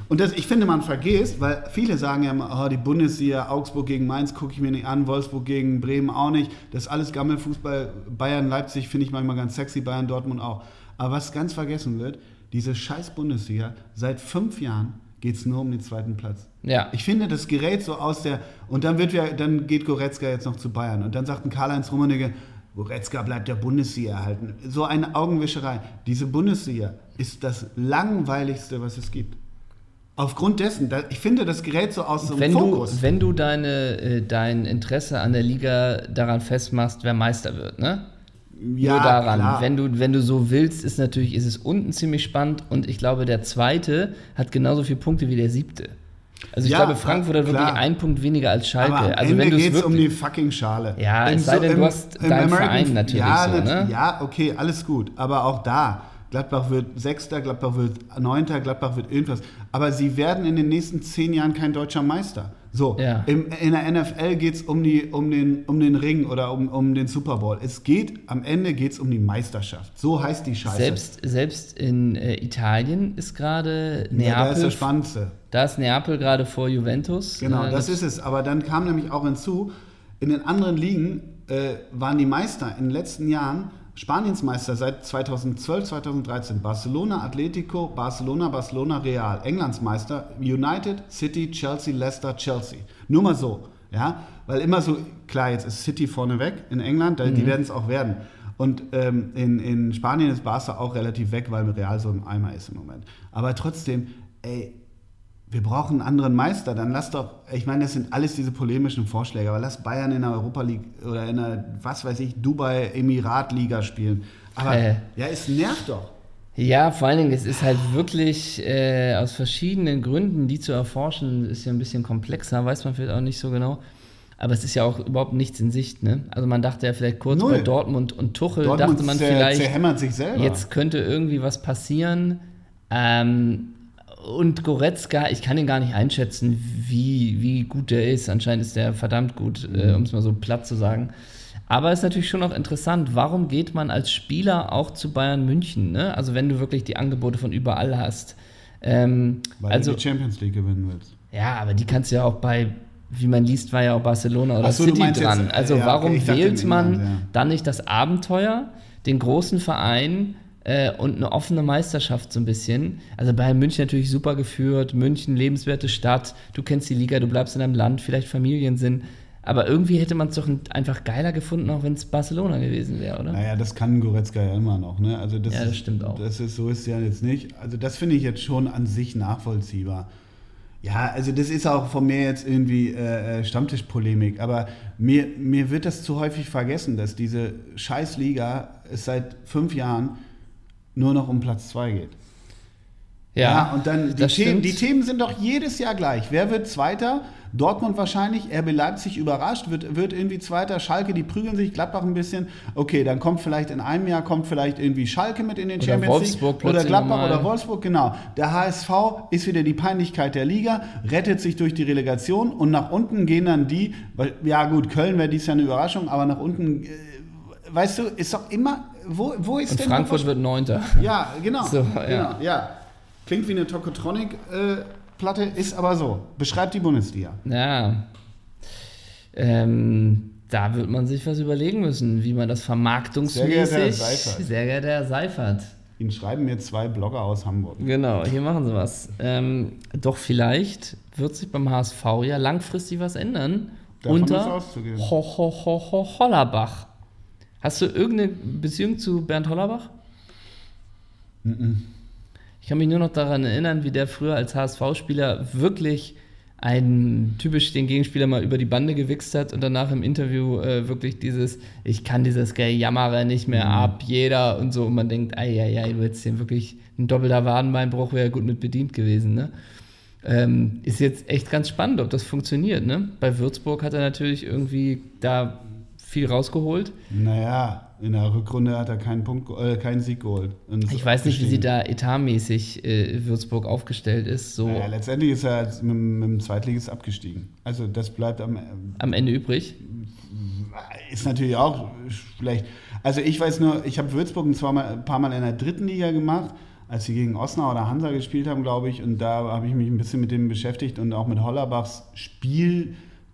Und das, ich finde, man vergisst, weil viele sagen ja immer, oh, die Bundesliga, Augsburg gegen Mainz gucke ich mir nicht an, Wolfsburg gegen Bremen auch nicht. Das ist alles Gammelfußball. Bayern, Leipzig finde ich manchmal ganz sexy, Bayern, Dortmund auch. Aber was ganz vergessen wird, diese scheiß Bundesliga, seit fünf Jahren geht es nur um den zweiten Platz. Ja. Ich finde, das gerät so aus der. Und dann, wird wir, dann geht Goretzka jetzt noch zu Bayern. Und dann sagt ein Karl-Heinz Rummenigge, Goretzka bleibt der Bundesliga erhalten. So eine Augenwischerei. Diese Bundesliga ist das langweiligste, was es gibt. Aufgrund dessen, da, ich finde, das gerät so aus einem Wenn du, Fokus. wenn du deine, äh, dein Interesse an der Liga daran festmachst, wer Meister wird, ne? Nur daran. klar. Wenn du, wenn du so willst, ist natürlich, ist es unten ziemlich spannend und ich glaube, der zweite hat genauso viele Punkte wie der siebte. Also ich Ja, glaube, Frankfurt hat klar. wirklich einen Punkt weniger als Schalke. Aber am also Ende geht es um die fucking Schale. Ja, es sei denn, du hast deinen Verein natürlich ja, so, ne? Ja, okay, alles gut. Aber auch da, Gladbach wird Sechster, Gladbach wird Neunter, Gladbach wird irgendwas. Aber sie werden in den nächsten zehn Jahren kein deutscher Meister. So, Ja. im, in der NFL geht es um, die, um, den, um den Ring oder um, um den Super Bowl. Es geht, am Ende geht es um die Meisterschaft. So heißt die Scheiße. Selbst, selbst in äh, Italien ist gerade ja, da ist Neapel, das Spannendste. Da ist Neapel gerade vor Juventus. Genau, Äh, das ist es. Aber dann kam nämlich auch hinzu, in den anderen Ligen äh, waren die Meister in den letzten Jahren Spaniens Meister seit 2012, 2013. Barcelona, Atletico, Barcelona, Barcelona, Real. Englands Meister, United, City, Chelsea, Leicester, Chelsea. Nur mal so. Ja, weil immer so, klar, jetzt ist City vorneweg in England, die werden es auch werden. Und ähm, in, in Spanien ist Barca auch relativ weg, weil Real so im Eimer ist im Moment. Aber trotzdem, ey, wir brauchen einen anderen Meister, dann lass doch, ich meine, das sind alles diese polemischen Vorschläge, aber lass Bayern in der Europa League oder in der, was weiß ich, Dubai Emirat Liga spielen. Aber Äh. ja, es nervt doch. Ja, vor allen Dingen, es ist halt wirklich äh, aus verschiedenen Gründen, die zu erforschen, ist ja ein bisschen komplexer, weiß man vielleicht auch nicht so genau. Aber es ist ja auch überhaupt nichts in Sicht, ne? Also man dachte ja vielleicht kurz Null. bei Dortmund und Tuchel, Dortmund dachte man vielleicht, sich selber. jetzt könnte irgendwie was passieren. Ähm, und Goretzka, ich kann ihn gar nicht einschätzen, wie, wie gut der ist. Anscheinend ist der verdammt gut, äh, um es mal so platt zu sagen. Aber es ist natürlich schon auch interessant, warum geht man als Spieler auch zu Bayern München? Ne? Also wenn du wirklich die Angebote von überall hast. Ähm, weil also, du die Champions League gewinnen willst. ja, aber die kannst du ja auch bei, wie man liest, war ja auch Barcelona oder so, City dran. jetzt, äh, also ja, okay, warum dachte wählt man England, ja. dann nicht das Abenteuer, den großen Verein äh, und eine offene Meisterschaft so ein bisschen? Also Bayern München natürlich super geführt, München lebenswerte Stadt, du kennst die Liga, du bleibst in deinem Land, vielleicht Familiensinn. Aber irgendwie hätte man es doch einfach geiler gefunden, auch wenn es Barcelona gewesen wäre, oder? Naja, das kann Goretzka ja immer noch. Ne? Also das Ja, das ist, stimmt auch. Das ist, so ist es ja jetzt nicht. Also das finde ich jetzt schon an sich nachvollziehbar. Ja, also das ist auch von mir jetzt irgendwie äh, äh, Stammtischpolemik, aber mir, mir wird das zu häufig vergessen, dass diese Scheißliga es seit fünf Jahren nur noch um Platz zwei geht. Ja, und dann die Themen, die Themen sind doch jedes Jahr gleich. Wer wird Zweiter? Dortmund wahrscheinlich, RB Leipzig überrascht, wird, wird irgendwie Zweiter, Schalke, die prügeln sich, Gladbach ein bisschen. Okay, dann kommt vielleicht in einem Jahr kommt vielleicht irgendwie Schalke mit in den Oder Champions Wolfsburg League oder Gladbach oder Wolfsburg, genau. Der HSV ist wieder die Peinlichkeit der Liga, rettet sich durch die Relegation und nach unten gehen dann die, weil, ja gut, Köln wäre dies Jahr eine Überraschung, aber nach unten, äh, weißt du, ist doch immer, wo, wo ist Und denn Frankfurt wird Neunter. ja, genau. So, ja. genau ja. Klingt wie eine Tokotronic-Platte, ist aber so. Beschreibt die Bundesliga. Ja. Ähm, da wird man sich was überlegen müssen, wie man das vermarktungsmäßig. Sehr geehrter Herr Seifert. Sehr geehrter Herr Seifert. Ihnen schreiben mir zwei Blogger aus Hamburg. Genau, hier machen sie was. Ähm, doch vielleicht wird sich beim HSV ja langfristig was ändern. Davon unter. Ho, ho, ho, ho, Hollerbach. Hast du irgendeine Beziehung zu Bernd Hollerbach? Ich kann mich nur noch daran erinnern, wie der früher als HSV-Spieler wirklich einen typisch den Gegenspieler mal über die Bande gewichst hat und danach im Interview äh, wirklich dieses, ich kann dieses Jammere nicht mehr ab, jeder und so. Und man denkt, ei, ei, ei, du hättest hier wirklich ein doppelter Wadenbeinbruch wäre gut mit bedient gewesen. Ne? Ähm, ist jetzt echt ganz spannend, ob das funktioniert. Ne? Bei Würzburg hat er natürlich irgendwie da viel rausgeholt. Naja, in der Rückrunde hat er keinen, Punkt, äh, keinen Sieg geholt. Ich weiß nicht, wie sie da etatmäßig äh, Würzburg aufgestellt ist. So Naja, letztendlich ist er mit, mit dem Zweitligist abgestiegen. Also das bleibt am, am Ende übrig. Ist natürlich auch schlecht. Also ich weiß nur, ich habe Würzburg ein, zweimal, ein paar Mal in der dritten Liga gemacht, als sie gegen Osnabrück oder Hansa gespielt haben, glaube ich. Und da habe ich mich ein bisschen mit dem beschäftigt und auch mit Hollerbachs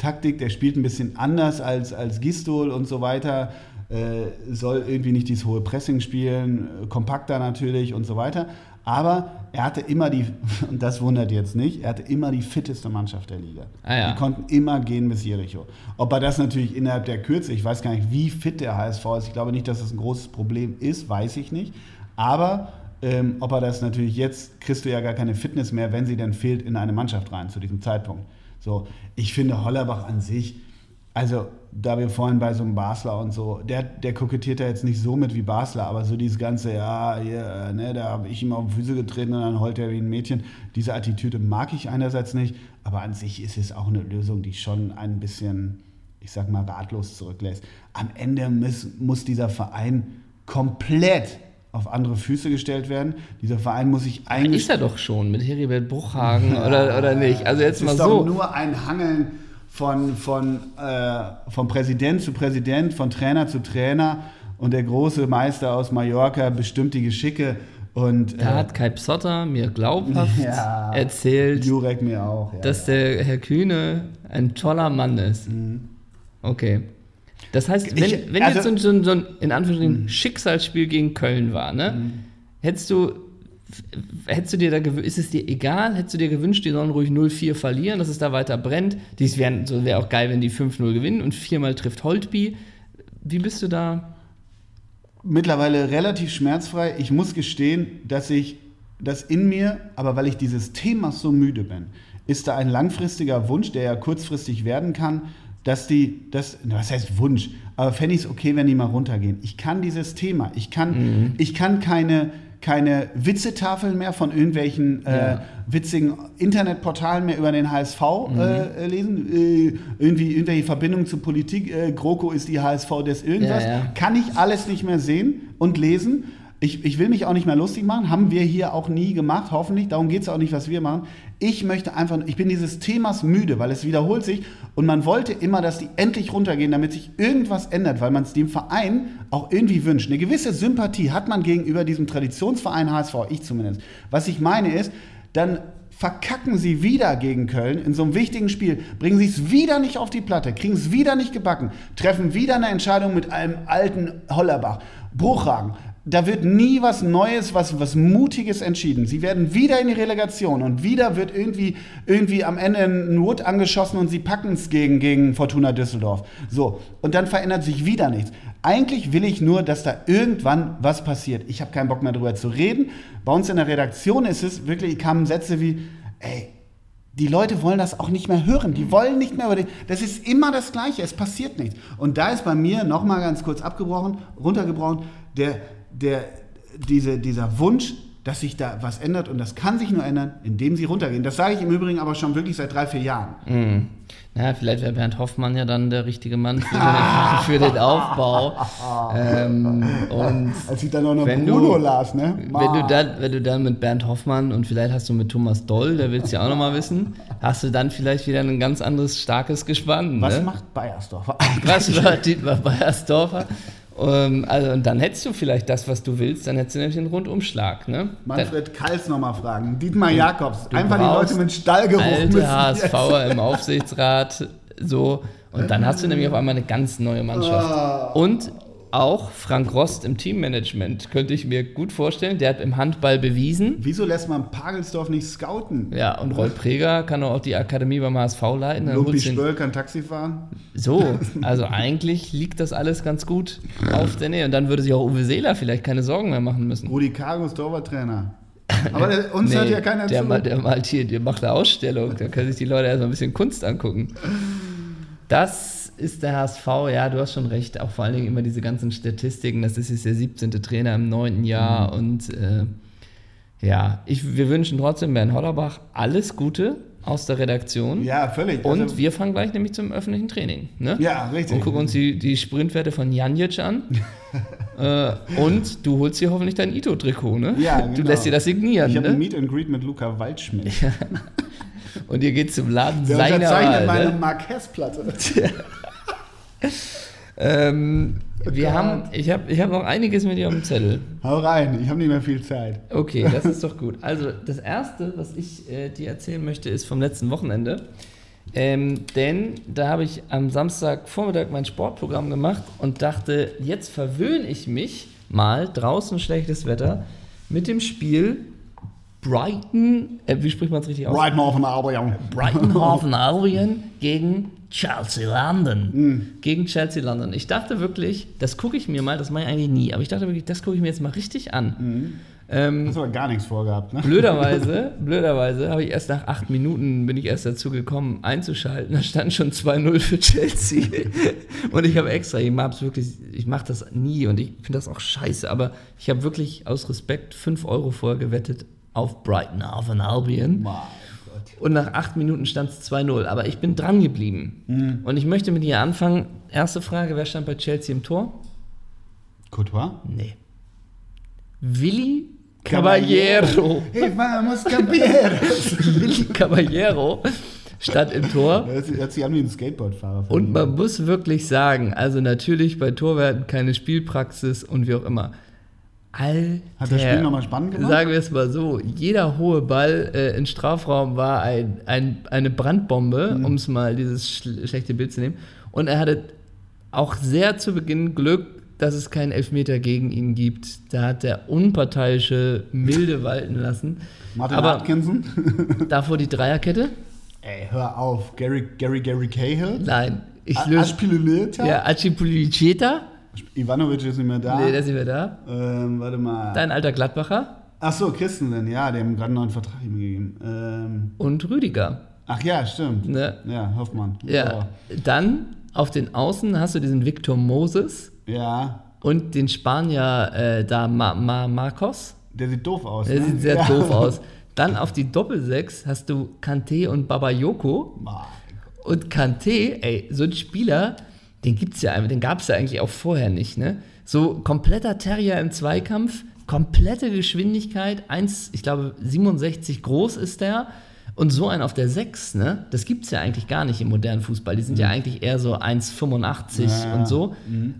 Spieltaktik. Der spielt ein bisschen anders als, als Gistol und so weiter. Äh, soll irgendwie nicht dieses hohe Pressing spielen, äh, kompakter natürlich und so weiter. Aber er hatte immer die, <laughs> und das wundert jetzt nicht, er hatte immer die fitteste Mannschaft der Liga. Ah ja. Die konnten immer gehen bis Jericho. Ob er das natürlich innerhalb der Kürze, ich weiß gar nicht, wie fit der HSV ist, ich glaube nicht, dass das ein großes Problem ist, weiß ich nicht. Aber ähm, ob er das natürlich jetzt, kriegst du ja gar keine Fitness mehr, wenn sie dann fehlt, in eine Mannschaft rein zu diesem Zeitpunkt. So, ich finde Hollerbach an sich, also da wir vorhin bei so einem Basler und so, der, der kokettiert da jetzt nicht so mit wie Basler, aber so dieses ganze, ja, hier, ne, da habe ich ihm auf die Füße getreten und dann heult er wie ein Mädchen. Diese Attitüde mag ich einerseits nicht, aber an sich ist es auch eine Lösung, die schon ein bisschen, ich sag mal, ratlos zurücklässt. Am Ende muss, muss dieser Verein komplett auf andere Füße gestellt werden. Dieser Verein muss sich eigentlich. Ist er doch schon mit Heribert Bruchhagen oder, oder nicht? Also jetzt es mal ist so. doch nur ein Hangeln von, von, äh, von Präsident zu Präsident, von Trainer zu Trainer und der große Meister aus Mallorca bestimmt die Geschicke und Da hat Kai Psotter mir glaubhaft <laughs> Ja. erzählt, Jurek mir auch. Ja, dass der Herr Kühne ein toller Mann ist. Okay. Das heißt, wenn, Ich- wenn also- jetzt so, ein- so, ein- so ein in Anführungsstrichen Schicksalsspiel gegen Köln war, ne? Hättest du, hättest du dir da ist es dir egal, hättest du dir gewünscht, die sollen ruhig 0-4 verlieren, dass es da weiter brennt? Dies wäre so wäre auch geil, wenn die 5-0 gewinnen und viermal trifft Holtby. Wie bist du da? mittlerweile relativ schmerzfrei. Ich muss gestehen, dass ich das in mir, aber weil ich dieses Themas so müde bin, ist da ein langfristiger Wunsch, der ja kurzfristig werden kann, dass die, das, was heißt Wunsch, aber fände ich es okay, wenn die mal runtergehen. Ich kann dieses Thema, ich kann, ich kann keine, keine Witzetafeln mehr von irgendwelchen äh, Ja. witzigen Internetportalen mehr über den HSV äh, lesen, äh, irgendwie irgendwelche Verbindungen zur Politik, äh, GroKo ist die HSV des irgendwas, Ja, ja. kann ich alles nicht mehr sehen und lesen. Ich, ich will mich auch nicht mehr lustig machen, haben wir hier auch nie gemacht, hoffentlich. Darum geht es auch nicht, was wir machen. Ich möchte einfach, ich bin dieses Themas müde, weil es wiederholt sich und man wollte immer, dass die endlich runtergehen, damit sich irgendwas ändert, weil man es dem Verein auch irgendwie wünscht. Eine gewisse Sympathie hat man gegenüber diesem Traditionsverein HSV, ich zumindest. Was ich meine ist, dann verkacken sie wieder gegen Köln in so einem wichtigen Spiel, bringen sie es wieder nicht auf die Platte, kriegen es wieder nicht gebacken, treffen wieder eine Entscheidung mit einem alten Hollerbach, Bruchhagen. Da wird nie was Neues, was, was Mutiges entschieden. Sie werden wieder in die Relegation und wieder wird irgendwie, irgendwie am Ende ein Wood angeschossen und sie packen es gegen, gegen Fortuna Düsseldorf. So, und dann verändert sich wieder nichts. Eigentlich will ich nur, dass da irgendwann was passiert. Ich habe keinen Bock mehr darüber zu reden. Bei uns in der Redaktion ist es wirklich, kamen Sätze wie, ey, die Leute wollen das auch nicht mehr hören. Die wollen nicht mehr über den. Das ist immer das Gleiche. Es passiert nichts. Und da ist bei mir nochmal ganz kurz abgebrochen, runtergebrochen, der, der, diese, dieser Wunsch, dass sich da was ändert. Und das kann sich nur ändern, indem sie runtergehen. Das sage ich im Übrigen aber schon wirklich seit drei, vier Jahren. Hm. Naja, vielleicht wäre Bernd Hoffmann ja dann der richtige Mann für den, <laughs> für den Aufbau. ähm, und <laughs> Als ich dann auch noch Wenn Bruno du- las, ne? wenn du, dann, wenn du dann mit Bernd Hoffmann und vielleicht hast du mit Thomas Doll, der will es ja auch nochmal wissen, hast du dann vielleicht wieder ein ganz anderes, starkes Gespann. was ne? macht Bayersdorfer <laughs> Was war Dietmar Beiersdorfer? Ähm, also, und dann hättest du vielleicht das, was du willst, dann hättest du nämlich den Rundumschlag. Ne? Manfred Kals nochmal fragen. Dietmar Jakobs. Einfach die Leute mit Stallgeruch alte. HSVer im Aufsichtsrat, so. Und dann hast du nämlich auf einmal eine ganz neue Mannschaft. Und auch Frank Rost im Teammanagement könnte ich mir gut vorstellen. Der hat im Handball bewiesen. Wieso lässt man Pagelsdorf nicht scouten? Ja, und Roy Preger kann auch die Akademie beim HSV leiten. Lumpi Spöll kann Taxi fahren. So, <laughs> also eigentlich liegt das alles ganz gut auf der Nähe. Und dann würde sich auch Uwe Seeler vielleicht keine Sorgen mehr machen müssen. Rudi Kargus, Torwarttrainer. Aber der, uns <laughs> Nee, hört ja keiner der, zu. mal- der malt hier, der macht eine Ausstellung, da können sich die Leute erstmal ein bisschen Kunst angucken. Das ist der HSV, ja, du hast schon recht, auch vor allen Dingen immer diese ganzen Statistiken, das ist jetzt der 17. Trainer im neunten Jahr Mhm. und äh, ja, ich, wir wünschen trotzdem Bernd Hollerbach alles Gute aus der Redaktion ja, völlig. und Also- wir fangen gleich nämlich zum öffentlichen Training. Ne? ja, richtig. Und gucken uns die, die Sprintwerte von Janjic an. <laughs> äh, und du holst dir hoffentlich dein Ito-Trikot, ne? Ja, Du genau. lässt dir das signieren, ich habe ein ne? Meet and Greet mit Luca Waldschmidt. Und ihr geht zum Laden Der seiner Wahl. meine Ne? Marquez-Platte. <laughs> Ähm, wir Gott. haben, ich habe ich hab noch einiges mit dir auf dem Zettel. Hau rein, ich habe nicht mehr viel Zeit. Okay, <laughs> das ist doch gut. Also das Erste, was ich äh, dir erzählen möchte, ist vom letzten Wochenende. Ähm, denn da habe ich am Samstagvormittag mein Sportprogramm gemacht und dachte, jetzt verwöhne ich mich mal, draußen schlechtes Wetter, mit dem Spiel Brighton, äh, wie spricht man es richtig aus? Right more von Albion. Brighton Hove Albion <laughs> gegen Chelsea London. Gegen Chelsea London. Ich dachte wirklich, das gucke ich mir mal, das mache ich eigentlich nie, aber ich dachte wirklich, das gucke ich mir jetzt mal richtig an. Ähm, Hast aber gar nichts vorgehabt, ne? blöderweise, <laughs> blöderweise habe ich erst nach acht Minuten bin ich erst dazu gekommen einzuschalten. Da stand schon 2-0 für Chelsea. <laughs> und ich habe extra, ich mache wirklich, ich mache das nie und ich finde das auch scheiße, aber ich habe wirklich aus Respekt 5 Euro vorher gewettet auf Brighton Hove Albion. Gott. Und nach acht Minuten stand es 2-0. Aber ich bin dran geblieben. Und ich möchte mit dir anfangen. Erste Frage: Wer stand bei Chelsea im Tor? Courtois? Nee. Willi Caballero. Hey, vamos, Caballeros. <laughs> Willi Caballero stand im Tor. Das hört sich an wie ein Skateboardfahrer. Und man muss wirklich sagen, also natürlich bei Torwerten keine Spielpraxis und wie auch immer. Alter, Hat das Spiel nochmal spannend gemacht? Sagen wir es mal so, jeder hohe Ball äh, in Strafraum war ein, ein, eine Brandbombe, Mhm. um es mal dieses schl schlechte Bild zu nehmen. Und er hatte auch sehr zu Beginn Glück, dass es keinen Elfmeter gegen ihn gibt. Da hat der unparteiische Milde walten lassen. Martin Aber Atkinson? <laughs> davor die Dreierkette? Ey, hör auf. Gary, Gary, Gary Cahill? Nein, ich löse. Aspilicueta? Ja, Acipuliceta? Ivanovic ist nicht mehr da. Nee, der ist nicht mehr da. ähm, warte mal. Dein alter Gladbacher Ach so, Christensen, ja, die haben gerade einen neuen Vertrag ihm gegeben. Ähm, und Rüdiger. ach ja, stimmt. Ne? Ja, Hoffmann. Ja. Dann auf den Außen hast du diesen Victor Moses Ja, und den Spanier äh, da Ma Ma Marcos. der sieht doof aus. Der ne? sieht sehr ja. doof <laughs> aus. Dann auf die Doppelsechs hast du Kante und Babayoko. Mein Und Kante, ey, so ein Spieler, den gibt's ja, den gab es ja eigentlich auch vorher nicht, ne? So kompletter Terrier im Zweikampf, komplette Geschwindigkeit, 1, ich glaube 67 groß ist der und so ein auf der 6, ne? Das gibt's ja eigentlich gar nicht im modernen Fußball. Die sind ja eigentlich eher so 1,85 Mhm. Ja, und so.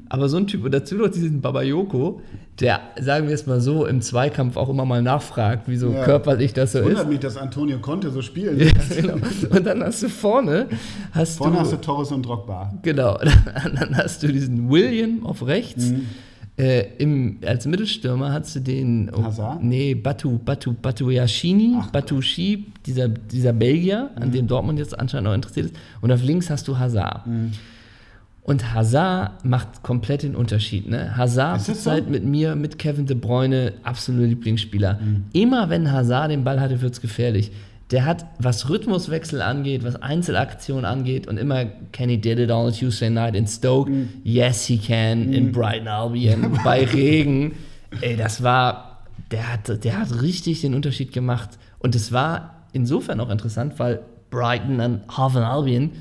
Aber so ein Typ, und dazu noch diesen Babayoko, der, sagen wir es mal so, im Zweikampf auch immer mal nachfragt, wie so Ja. körperlich das so ist. Wundert mich, dass Antonio Conte so spielen Ja, genau. Und dann hast du vorne, hast Vorne du, hast du Torres und Drogba. genau, <laughs> dann hast du diesen William auf rechts. Mhm. Äh, im, als Mittelstürmer hast du den, oh, Hazard? nee, Batu, Batu, Batu Yashini, Ach. Batu Shi, dieser, dieser Belgier, an Mhm. dem Dortmund jetzt anscheinend auch interessiert ist. Und auf links hast du Hazard. Mhm. Und Hazard macht komplett den Unterschied. Ne? Hazard Ist das zurzeit so? mit mir, mit Kevin De Bruyne, absoluter Lieblingsspieler. Mhm. Immer wenn Hazard den Ball hatte, wird es gefährlich. Der hat, was Rhythmuswechsel angeht, was Einzelaktionen angeht, und immer Kenny did it on a Tuesday night in Stoke. Mhm. Yes, he can in Brighton Albion <laughs> bei Regen. Ey, das war, der hat, der hat richtig den Unterschied gemacht. Und es war insofern auch interessant, weil Brighton und Haven Albion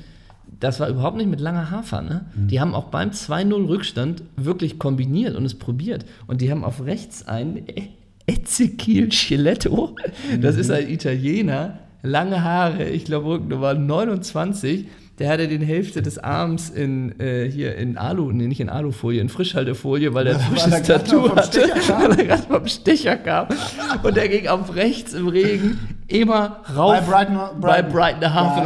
das war überhaupt nicht mit langer Hafer. Ne? Die haben auch beim 2-0 Rückstand wirklich kombiniert und es probiert. Und die haben auf rechts einen E- Ezequiel Sciletto. Das ist ein Italiener, lange Haare, ich glaube Rückennummer 29. Der hatte den Hälfte des Arms in, äh, hier in Alu, nee, nicht in Alufolie, in Frischhaltefolie, weil der frisches Tattoo hatte, <laughs> weil er gerade vom Stecher kam. Und der ging auf rechts im Regen immer rauf Bei Brighton- bei Brighton. Brighton Hafen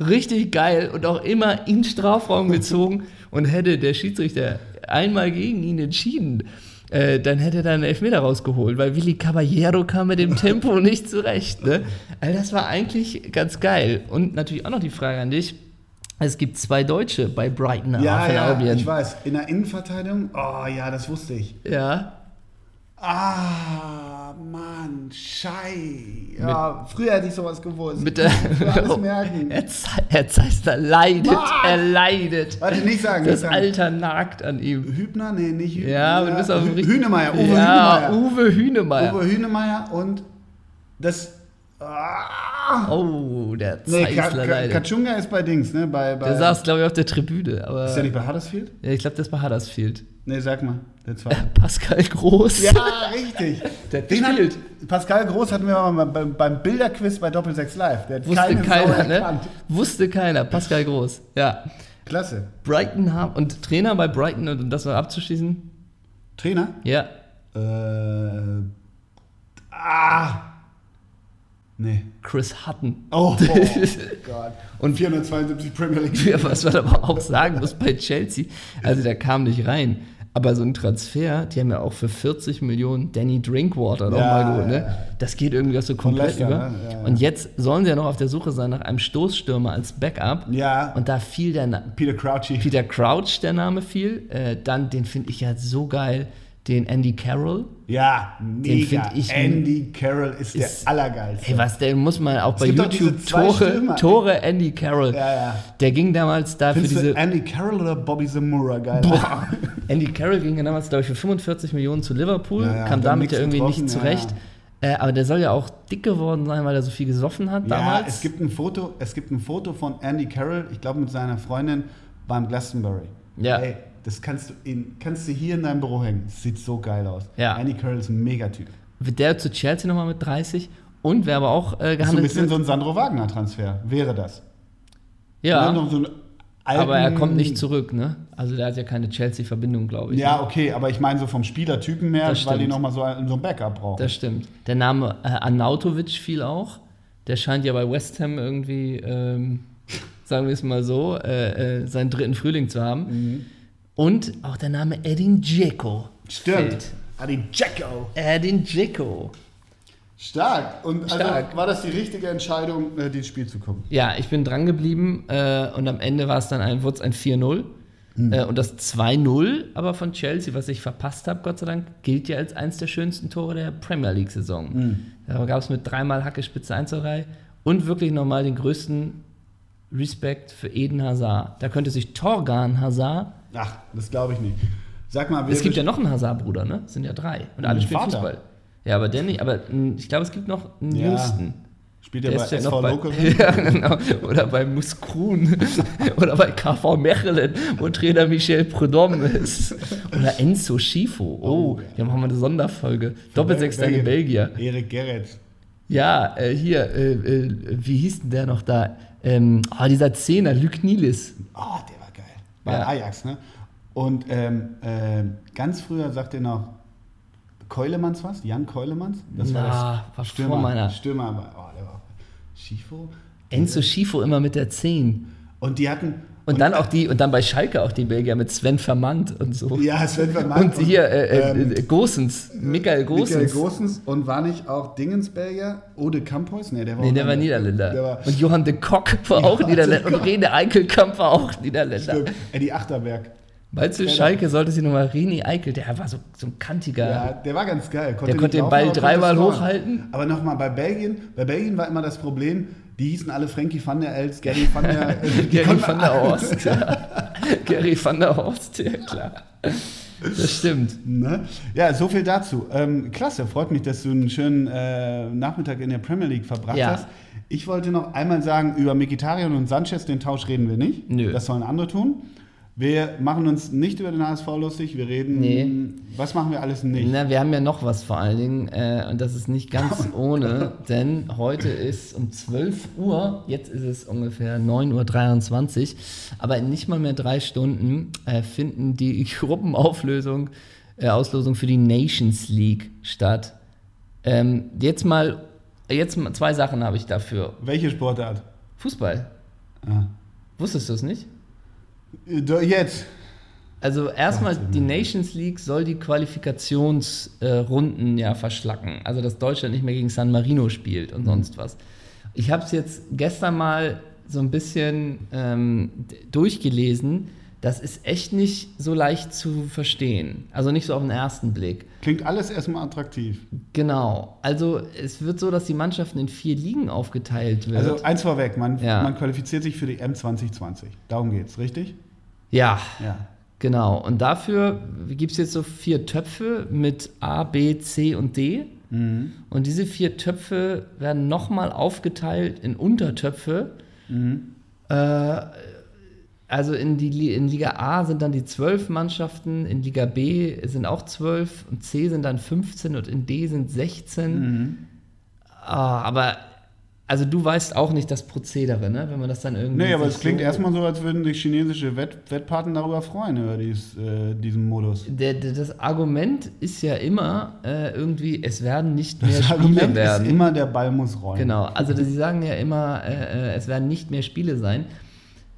Ja. Richtig geil und auch immer in Strafraum gezogen und hätte der Schiedsrichter einmal gegen ihn entschieden, äh, dann hätte er dann einen Elfmeter rausgeholt, weil Willi Caballero kam mit dem Tempo <laughs> nicht zurecht. Ne? Also das war eigentlich ganz geil. Und natürlich auch noch die Frage an dich. Es gibt zwei Deutsche bei Brighton Ja, ja, ich weiß. In der Innenverteidigung? Oh ja, das wusste ich. Ja, Ah, Mann, Schei. Ja, früher hätte ich sowas gewusst. mit der, alles merken. <laughs> Herr, Herr Zeissler leidet, Mann! er leidet. Warte, nicht sagen. Das nicht sagen. Alter nagt an ihm. Hübner? Nee, nicht Hübner. Ja, du bist auf dem richtigen- Hühnemeier, Uwe ja, Hühnemeier. Uwe Hühnemeier. Uwe Hühnemeier und das. Ah, Oh, der nee, Zeissler Ka leidet. Kachunga ist bei Dings, ne? Bei, bei, Der saß, glaube ich, auf der Tribüne. Aber ist der nicht bei Huddersfield? ja, ich glaube, das war Huddersfield. Nee, sag mal. Der zweite. <laughs> Pascal Groß. ja, richtig. <laughs> Der hat Den hat, gespielt. Pascal Groß hatten wir mal beim, beim Bilderquiz bei Doppelsechs Live. Der hat Wusste keiner, ne? erkannt. Wusste keiner. Pascal Groß. Ja. Klasse. Brighton haben und Trainer bei Brighton, um das noch abzuschließen. Trainer? Ja. Äh. Ah! Nee. Chris Hutton. Oh, oh <laughs> Gott. Und 472 Premier League. Was man aber auch sagen muss bei Chelsea, also der kam nicht rein. Aber so ein Transfer, die haben ja auch für 40 Millionen Danny Drinkwater nochmal Ja, geholt, ne? Das geht irgendwie so komplett Leicester, über. ne? Und jetzt sollen sie ja noch auf der Suche sein nach einem Stoßstürmer als Backup. Ja, Und da fiel der Na Peter Crouchy. Peter Crouch, der Name fiel. Äh, dann, den finde ich ja so geil, den Andy Carroll. Ja, mega. find ich- Andy Carroll ist, ist- der Allergeilste. Ey, was, der muss mal auch bei doch diese YouTube Tore. Tore Andy Carroll. Ja, ja. Der ging damals da Findest für diese. Andy Carroll oder Bobby Zamora geil? Boah. <laughs> Andy Carroll ging ja damals, glaube ich, für 45 Millionen zu Liverpool, Ja, ja, kam damit ja irgendwie nicht zurecht. Äh, aber der soll ja auch dick geworden sein, weil er so viel gesoffen hat Ja, damals. es gibt ein Foto, es gibt ein Foto von Andy Carroll, ich glaube mit seiner Freundin beim Glastonbury. Ja. Ey, Das kannst du, in, kannst du hier in deinem Büro hängen. Das sieht so geil aus. Ja. Andy Carroll ist ein Megatyp. Wird der zu Chelsea nochmal mit 30? Und wer aber auch äh, Das ist so ein gehandelt bisschen wird? so ein Sandro Wagner-Transfer. Wäre das. ja, so aber er kommt nicht zurück, ne? Also der hat ja keine Chelsea-Verbindung, glaube ich. Ja, okay, aber ich meine so vom Spielertypen her, weil die nochmal so, ein- so ein Backup brauchen. Das stimmt. Der Name äh, Arnautovic fiel auch. Der scheint ja bei West Ham irgendwie, ähm, <laughs> sagen wir es mal so, äh, äh, seinen dritten Frühling zu haben. Mhm. Und auch der Name Edin Dzeko. Stimmt. Adi Jacko. Edin Dzeko. Stark. Und Stark. also war das die richtige Entscheidung, äh, dieses Spiel zu gucken? Ja, ich bin dran geblieben äh, und am Ende war es dann ein, ein 4-0. Hm. Äh, und das 2-0 aber von Chelsea, was ich verpasst habe, Gott sei Dank, gilt ja als eins der schönsten Tore der Premier League-Saison. Hm. Da gab es mit dreimal Hackespitze 1 3 und wirklich nochmal den größten Respekt für Eden Hazard. Da könnte sich Torgan Hazard, Ach, das glaube ich nicht. Sag mal, es gibt ja noch einen Hazard-Bruder, ne? Es sind ja drei. Und alle spielen Vater. Fußball. Ja, aber der nicht. Aber ich glaube, es gibt noch einen Ja. jüngsten. spielt er bei ist ja SV bei, Local? <laughs> ja, genau. Oder bei Muskrun. <laughs> Oder bei KV Mechelen, wo Trainer Michel Prudhomme ist. Oder Enzo Schifo. Oh, Oh, wir haben eine Sonderfolge. Doppelsechster Belgier. Erik Gerrit. Ja, äh, hier, äh, äh, wie hieß denn der noch da? Ähm, oh, dieser Zehner, Luc Nilis. Oh, der war geil. Bei Ja. Ajax, ne? Und ähm, äh, ganz früher sagt ihr noch Keulemanns was? Jan Keulemanns? Das Na, war Stürmer. vor meiner- Stürmer, oh, der war Schifo. Enzo Schifo immer mit der 10. Und die hatten. Und, dann auch die, und dann bei Schalke auch die Belgier mit Sven Vermandt und so. Ja, Sven Vermaat und hier, äh, äh, ähm, äh, Gosens, Michael Gosens. Michael Gosens und war nicht auch Dingensberger? Ode Campos? Nee, der war, Nee, der war Niederländer. Der war, und Johann de Kock war auch Niederländer. Und Rene Eickelkamp war auch Niederländer. stimmt, Eddie Achterberg. Meinst du, Trainer. Schalke sollte sich nochmal Rene Eichel, der war so, so ein kantiger. Ja, der war ganz geil. Der konnte den Ball konnte dreimal hochhalten. Aber nochmal, bei Belgien, bei Belgien war immer das Problem, die hießen alle Frankie van der Elst, Gary van der... <laughs> Gary van der Horst. Ja. <laughs> Gary van der Horst, ja klar. Das stimmt. Ne? Ja, so viel dazu. Ähm, klasse, freut mich, dass du einen schönen äh, Nachmittag in der Premier League verbracht Ja. hast. Ich wollte noch einmal sagen, über Mkhitaryan und Sanchez, den Tausch reden wir nicht. Nö. Das sollen andere tun. Wir machen uns nicht über den HSV lustig, wir reden, Nee. was machen wir alles nicht? Na, wir haben ja noch was vor allen Dingen äh, und das ist nicht ganz <laughs> ohne, denn heute ist um 12 Uhr, jetzt ist es ungefähr 9.23 Uhr, aber in nicht mal mehr drei Stunden äh, finden die <laughs> Gruppenauflösung, äh, Auslosung für die Nations League statt. Ähm, jetzt mal, jetzt mal zwei Sachen habe ich dafür. Welche Sportart? Fußball. Ah. Wusstest du es nicht? Jetzt. Also erstmal, die. Nations League soll die Qualifikationsrunden ja verschlacken. Also dass Deutschland nicht mehr gegen San Marino spielt und sonst was. Ich habe es jetzt gestern mal so ein bisschen ähm, durchgelesen. Das ist echt nicht so leicht zu verstehen. Also nicht so auf den ersten Blick. Klingt alles erstmal attraktiv. Genau. Also es wird so, dass die Mannschaften in vier Ligen aufgeteilt wird. Also eins vorweg, man, Ja. man qualifiziert sich für die M 2020. Darum geht's, richtig? ja. Ja. Genau, und dafür gibt es jetzt so vier Töpfe mit A, B, C und D. Mhm. Und diese vier Töpfe werden nochmal aufgeteilt in Untertöpfe. Mhm. Äh, also in, die, in Liga A sind dann die zwölf Mannschaften, in Liga B sind auch zwölf und C sind dann 15 und in D sind 16. Mhm. Ah, aber also du weißt auch nicht das Prozedere, ne? wenn man das dann irgendwie. Nee, aber es klingt so- erstmal so, als würden sich chinesische Wett Wettpaten darüber freuen, über dies, äh, diesen Modus. Der, der, das Argument ist ja immer äh, irgendwie, es werden nicht mehr Das Spiele Argument werden. ist immer, der Ball muss rollen. Genau, also sie sagen ja immer, äh, äh, es werden nicht mehr Spiele sein.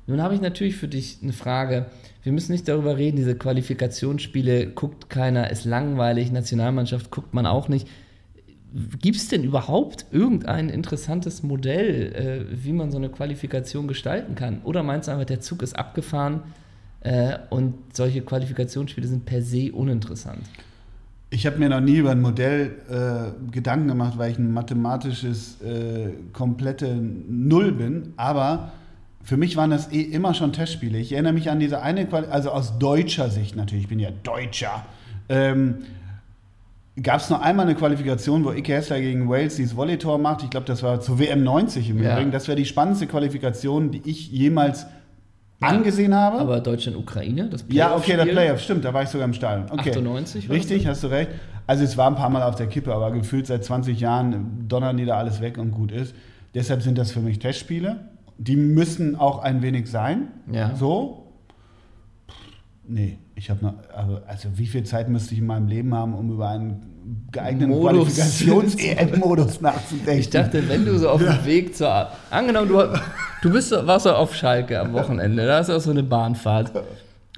Nun habe ich natürlich für dich eine Frage. Wir müssen nicht darüber reden, diese Qualifikationsspiele guckt keiner, ist langweilig, Nationalmannschaft guckt man auch nicht. Gibt es denn überhaupt irgendein interessantes Modell, äh, wie man so eine Qualifikation gestalten kann? Oder meinst du einfach, der Zug ist abgefahren äh, und solche Qualifikationsspiele sind per se uninteressant? Ich habe mir noch nie über ein Modell äh, Gedanken gemacht, weil ich ein mathematisches äh, komplette Null bin. Aber für mich waren das eh immer schon Testspiele. Ich erinnere mich an diese eine, Quali also aus deutscher Sicht natürlich, ich bin ja Deutscher. Ähm, Gab es noch einmal eine Qualifikation, wo Ike Hessler gegen Wales dieses Volley-Tor macht? Ich glaube, das war zur WM 90 im Ja. Übrigen. Das wäre die spannendste Qualifikation, die ich jemals angesehen habe. Aber Deutschland-Ukraine, das ja, okay, der Playoff-Spiel, Playoff, stimmt, da war ich sogar im Stadion. Okay. 98 war Richtig, hast du recht. Also es war ein paar Mal auf der Kippe, aber gefühlt seit 20 Jahren donnern die da alles weg und gut ist. Deshalb sind das für mich Testspiele. Die müssen auch ein wenig sein. Ja. So. Nee, ich habe noch, also, also wie viel Zeit müsste ich in meinem Leben haben, um über einen geeigneten Modus. Qualifikations-EM-Modus <laughs> nachzudenken? Ich dachte, wenn du so auf dem Weg zur. Angenommen, du, du bist, warst so auf Schalke am Wochenende, da du auch so eine Bahnfahrt.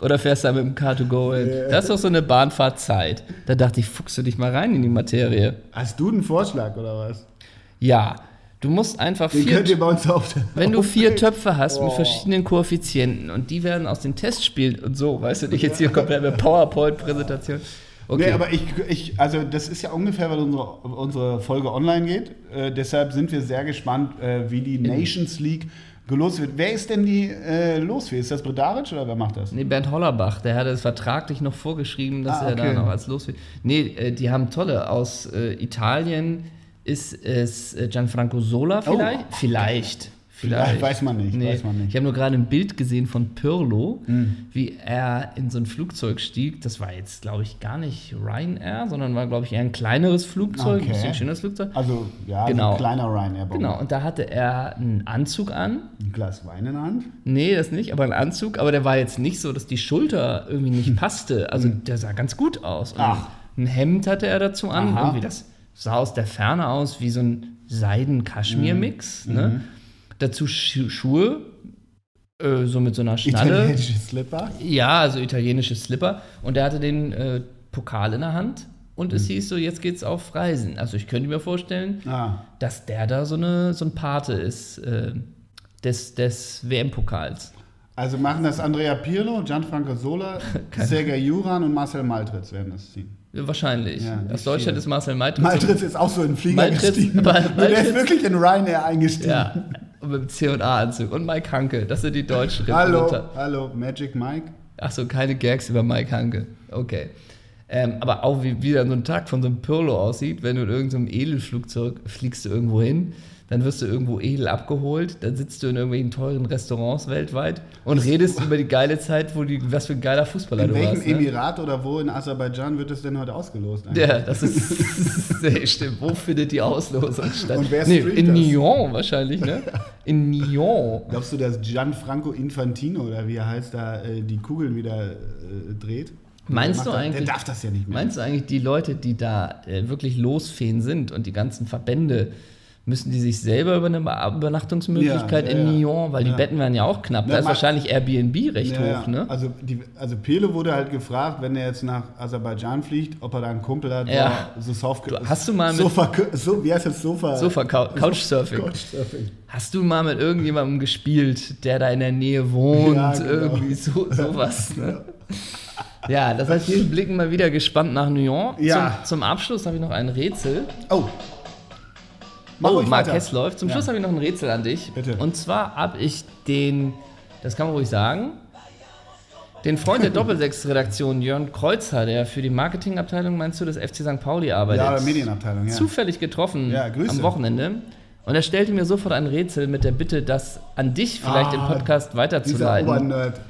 Oder fährst da mit dem Car2Go hin. Da hast du auch so eine Bahnfahrtzeit. Da dachte ich, fuchst du dich mal rein in die Materie. Hast du einen Vorschlag oder was? Ja, du musst einfach Den vier. könnt ihr bei uns auf der Wenn du vier Töpfe hast mit Oh. verschiedenen Koeffizienten und die werden aus den Testspielen und so, weißt du, nicht jetzt hier komplett eine PowerPoint-Präsentation. Okay. Nee, aber ich, ich, also das ist ja ungefähr, weil unsere, unsere Folge online geht. Äh, deshalb sind wir sehr gespannt, äh, wie die Nations League gelost wird. Wer ist denn die äh, losfähig? Ist das Bredaric oder wer macht das? Nee, Bernd Hollerbach, der hat es vertraglich noch vorgeschrieben, dass Ah, er da okay. noch als los wird. Nee, äh, die haben tolle. Aus äh, Italien ist es äh, Gianfranco Sola vielleicht? Oh. Vielleicht. Vielleicht, weiß man nicht, weiß man nicht. Ich habe nur gerade ein Bild gesehen von Pirlo, wie er in so ein Flugzeug stieg. Das war jetzt, glaube ich, gar nicht Ryanair, sondern war, glaube ich, eher ein kleineres Flugzeug, ein Okay. bisschen schöneres Flugzeug. Also, ja, so Genau. ein kleiner Ryanair. Genau, und da hatte er einen Anzug an. Ein Glas Wein in der Hand. Nee, das nicht, aber ein Anzug. Aber der war jetzt nicht so, dass die Schulter irgendwie nicht <laughs> passte. Also der sah ganz gut aus. Und. Ach. Ein Hemd hatte er dazu an. Aha. Irgendwie das sah aus der Ferne aus wie so ein Seiden-Kaschmir-Mix. Mhm. Ne? Dazu Schu Schuhe, äh, so mit so einer Schnalle. Italienische Slipper. Ja, also italienische Slipper. Und er hatte den äh, Pokal in der Hand. Und Mhm. es hieß so, jetzt geht's auf Reisen. Also ich könnte mir vorstellen, Ah, dass der da so, eine, so ein Pate ist äh, des, des WM-Pokals. also machen das Andrea Pirlo, Gianfranco Sola, <laughs> Sergei Juran und Marcel Maltritz werden das ziehen. Wahrscheinlich. Ja, Aus Deutschland ist Marcel Maltritz. Maltritz ist auch so in Flieger Maltritz- gestiegen. aber Nee, der ist Maltritz- wirklich in Ryanair eingestiegen. Ja, und mit dem C&A-Anzug. Und Mike Hanke, das sind die deutschen Hallo, hallo, Magic Mike. Achso, keine Gags über Mike Hanke. Okay. Ähm, aber auch wie, wie dann so ein Tag von so einem Pirlo aussieht, wenn du in irgendeinem Edelflugzeug fliegst du irgendwo hin, dann wirst du irgendwo edel abgeholt, dann sitzt du in irgendwelchen teuren Restaurants weltweit und redest über die geile Zeit, wo die, was für ein geiler Fußballer In du welchem warst. Ne? Emirat oder wo in Aserbaidschan wird es denn heute ausgelost? eigentlich? Ja, das ist <laughs> nee, stimmt. Wo findet die Auslosung statt? Und wer nee, in das? Nyon wahrscheinlich, ne? In Nyon. Glaubst du, dass Gianfranco Infantino oder wie er heißt, da äh, die Kugeln wieder äh, dreht? Meinst du das- eigentlich- Der darf das ja nicht mehr. Meinst du eigentlich, die Leute, die da äh, wirklich losfeen sind und die ganzen Verbände, müssen die sich selber über eine Übernachtungsmöglichkeit Ja, ja, in. Nyon, weil die Ja. Betten werden ja auch knapp. Da ist wahrscheinlich Airbnb recht hoch, ne? Also, die, also Pele wurde halt gefragt, wenn er jetzt nach Aserbaidschan fliegt, ob er da einen Kumpel hat, Ja. so Soft Du- hast du mal mit- Sofa, so, wie heißt das Sofa? Sofa Cou- Couchsurfing. Couchsurfing. Hast du mal mit irgendjemandem gespielt, der da in der Nähe wohnt? Genau. Irgendwie so, sowas. <laughs> Ne? Ja, das heißt, wir blicken mal wieder gespannt nach Nyon. Ja. Zum, zum Abschluss habe ich noch ein Rätsel. Oh. Mach oh. Marquez läuft. Zum Ja. Schluss habe ich noch ein Rätsel an dich. Bitte. Und zwar habe ich den, das kann man ruhig sagen, den Freund der <laughs> Doppelsechs-Redaktion, Jörn Kreuzer, der für die Marketingabteilung, meinst du, des FC St. Pauli arbeitet, Ja, Medienabteilung, ja. zufällig getroffen Ja, am Wochenende. Und er stellte mir sofort ein Rätsel mit der Bitte, das an dich vielleicht Ah, im Podcast Dieser weiterzuleiten. Obernerd.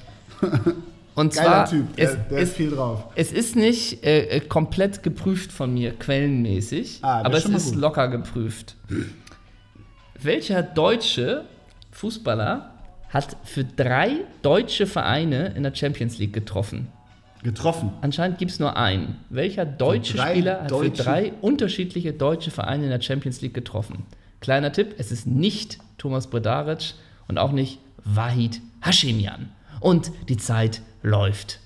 <laughs> Und Geiler zwar, Typ. Der, es, der es, ist viel drauf. es ist nicht äh, äh, komplett geprüft von mir, quellenmäßig, Ah, aber ist es ist gut. locker geprüft. Welcher deutsche Fußballer hat für drei deutsche Vereine in der Champions League getroffen? Getroffen. Anscheinend gibt es nur einen. Welcher deutsche Spieler hat deutsche- für drei unterschiedliche deutsche Vereine in der Champions League getroffen? Kleiner Tipp, es ist nicht Thomas Bredaric und auch nicht Wahid Hashemian. Und die Zeit läuft.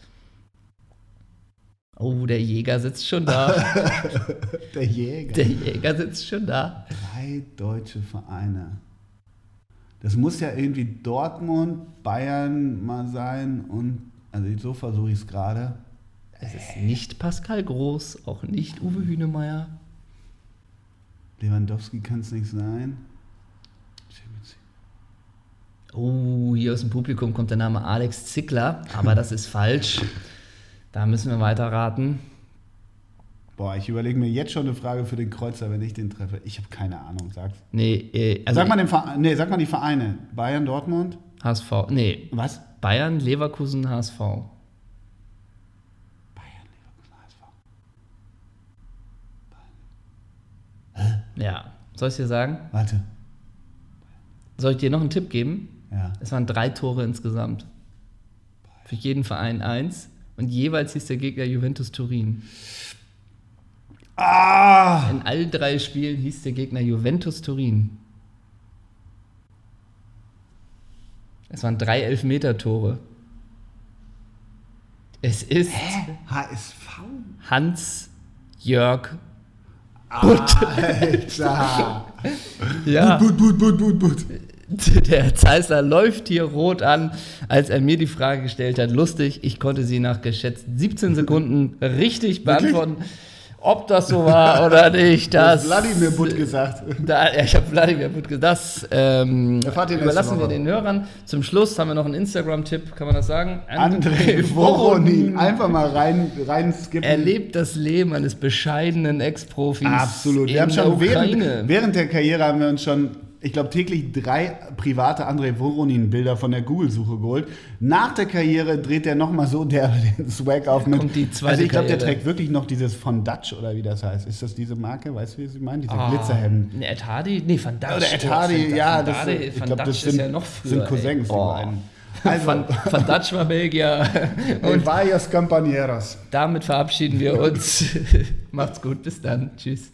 Oh, der Jäger sitzt schon da. <laughs> Der Jäger. Der Jäger sitzt schon da. Drei deutsche Vereine. Das muss ja irgendwie Dortmund, Bayern mal sein und, also so versuche ich es gerade. Es ist nicht Pascal Groß, auch nicht Uwe Hünemeyer. Lewandowski kann es nicht sein. Oh, hier aus dem Publikum kommt der Name Alex Zickler, aber das ist falsch. Da müssen wir weiter raten. Boah, ich überlege mir jetzt schon eine Frage für den Kreuzer, wenn ich den treffe. Ich habe keine Ahnung, sag's. Nee, äh, also sag mal den Verein, nee, sag mal die Vereine. Bayern, Dortmund. HSV. Nee, Was? Bayern, Leverkusen, HSV. Bayern, Leverkusen, HSV. Ja. Soll ich dir sagen? Warte. Soll ich dir noch einen Tipp geben? Ja. Es waren drei Tore insgesamt. Für jeden Verein eins. Und jeweils hieß der Gegner Juventus Turin. Ah! In allen drei Spielen hieß der Gegner Juventus Turin. Es waren drei Elfmeter-Tore. Es ist HSV? Hans-Jörg. Alter! <laughs> Ja, But, but, but, but, but. <laughs> der Zeissler läuft hier rot an, als er mir die Frage gestellt hat. Lustig, ich konnte sie nach geschätzt 17 Sekunden <laughs> richtig beantworten. Ob das so war <laughs> oder nicht, das. Wladimir Butt gesagt. Da, ja, ich habe Wladimir Butt gesagt. Das ähm, überlassen wir den Hörern. Zum Schluss haben wir noch einen Instagram-Tipp, kann man das sagen? André Voronin. Einfach mal rein, rein skippen. Er lebt das Leben eines bescheidenen Ex-Profis. Absolut. Wir haben schon während, während der Karriere haben wir uns schon, ich glaube, täglich drei private André Voronin-Bilder von der Google-Suche geholt. Nach der Karriere dreht er nochmal so der den Swag auf mit. also ich glaube, der trägt wirklich noch dieses von Dutch oder wie das heißt. Ist das diese Marke? Weißt du, wie sie meinen? Diese Ah, Glitzerhemden. Ne, Ed Hardy? Nee, Van Dutch. Oder Ed Oh, Hardy, Van- ja, Van das, Hardy- ich Van glaube, das sind, ist ja noch früher. sind Cousins, ey. die beiden. Also, Van, Van Dutch war Belgier. <laughs> und varios compañeros. damit verabschieden wir uns. <laughs> Macht's gut, bis dann. Tschüss.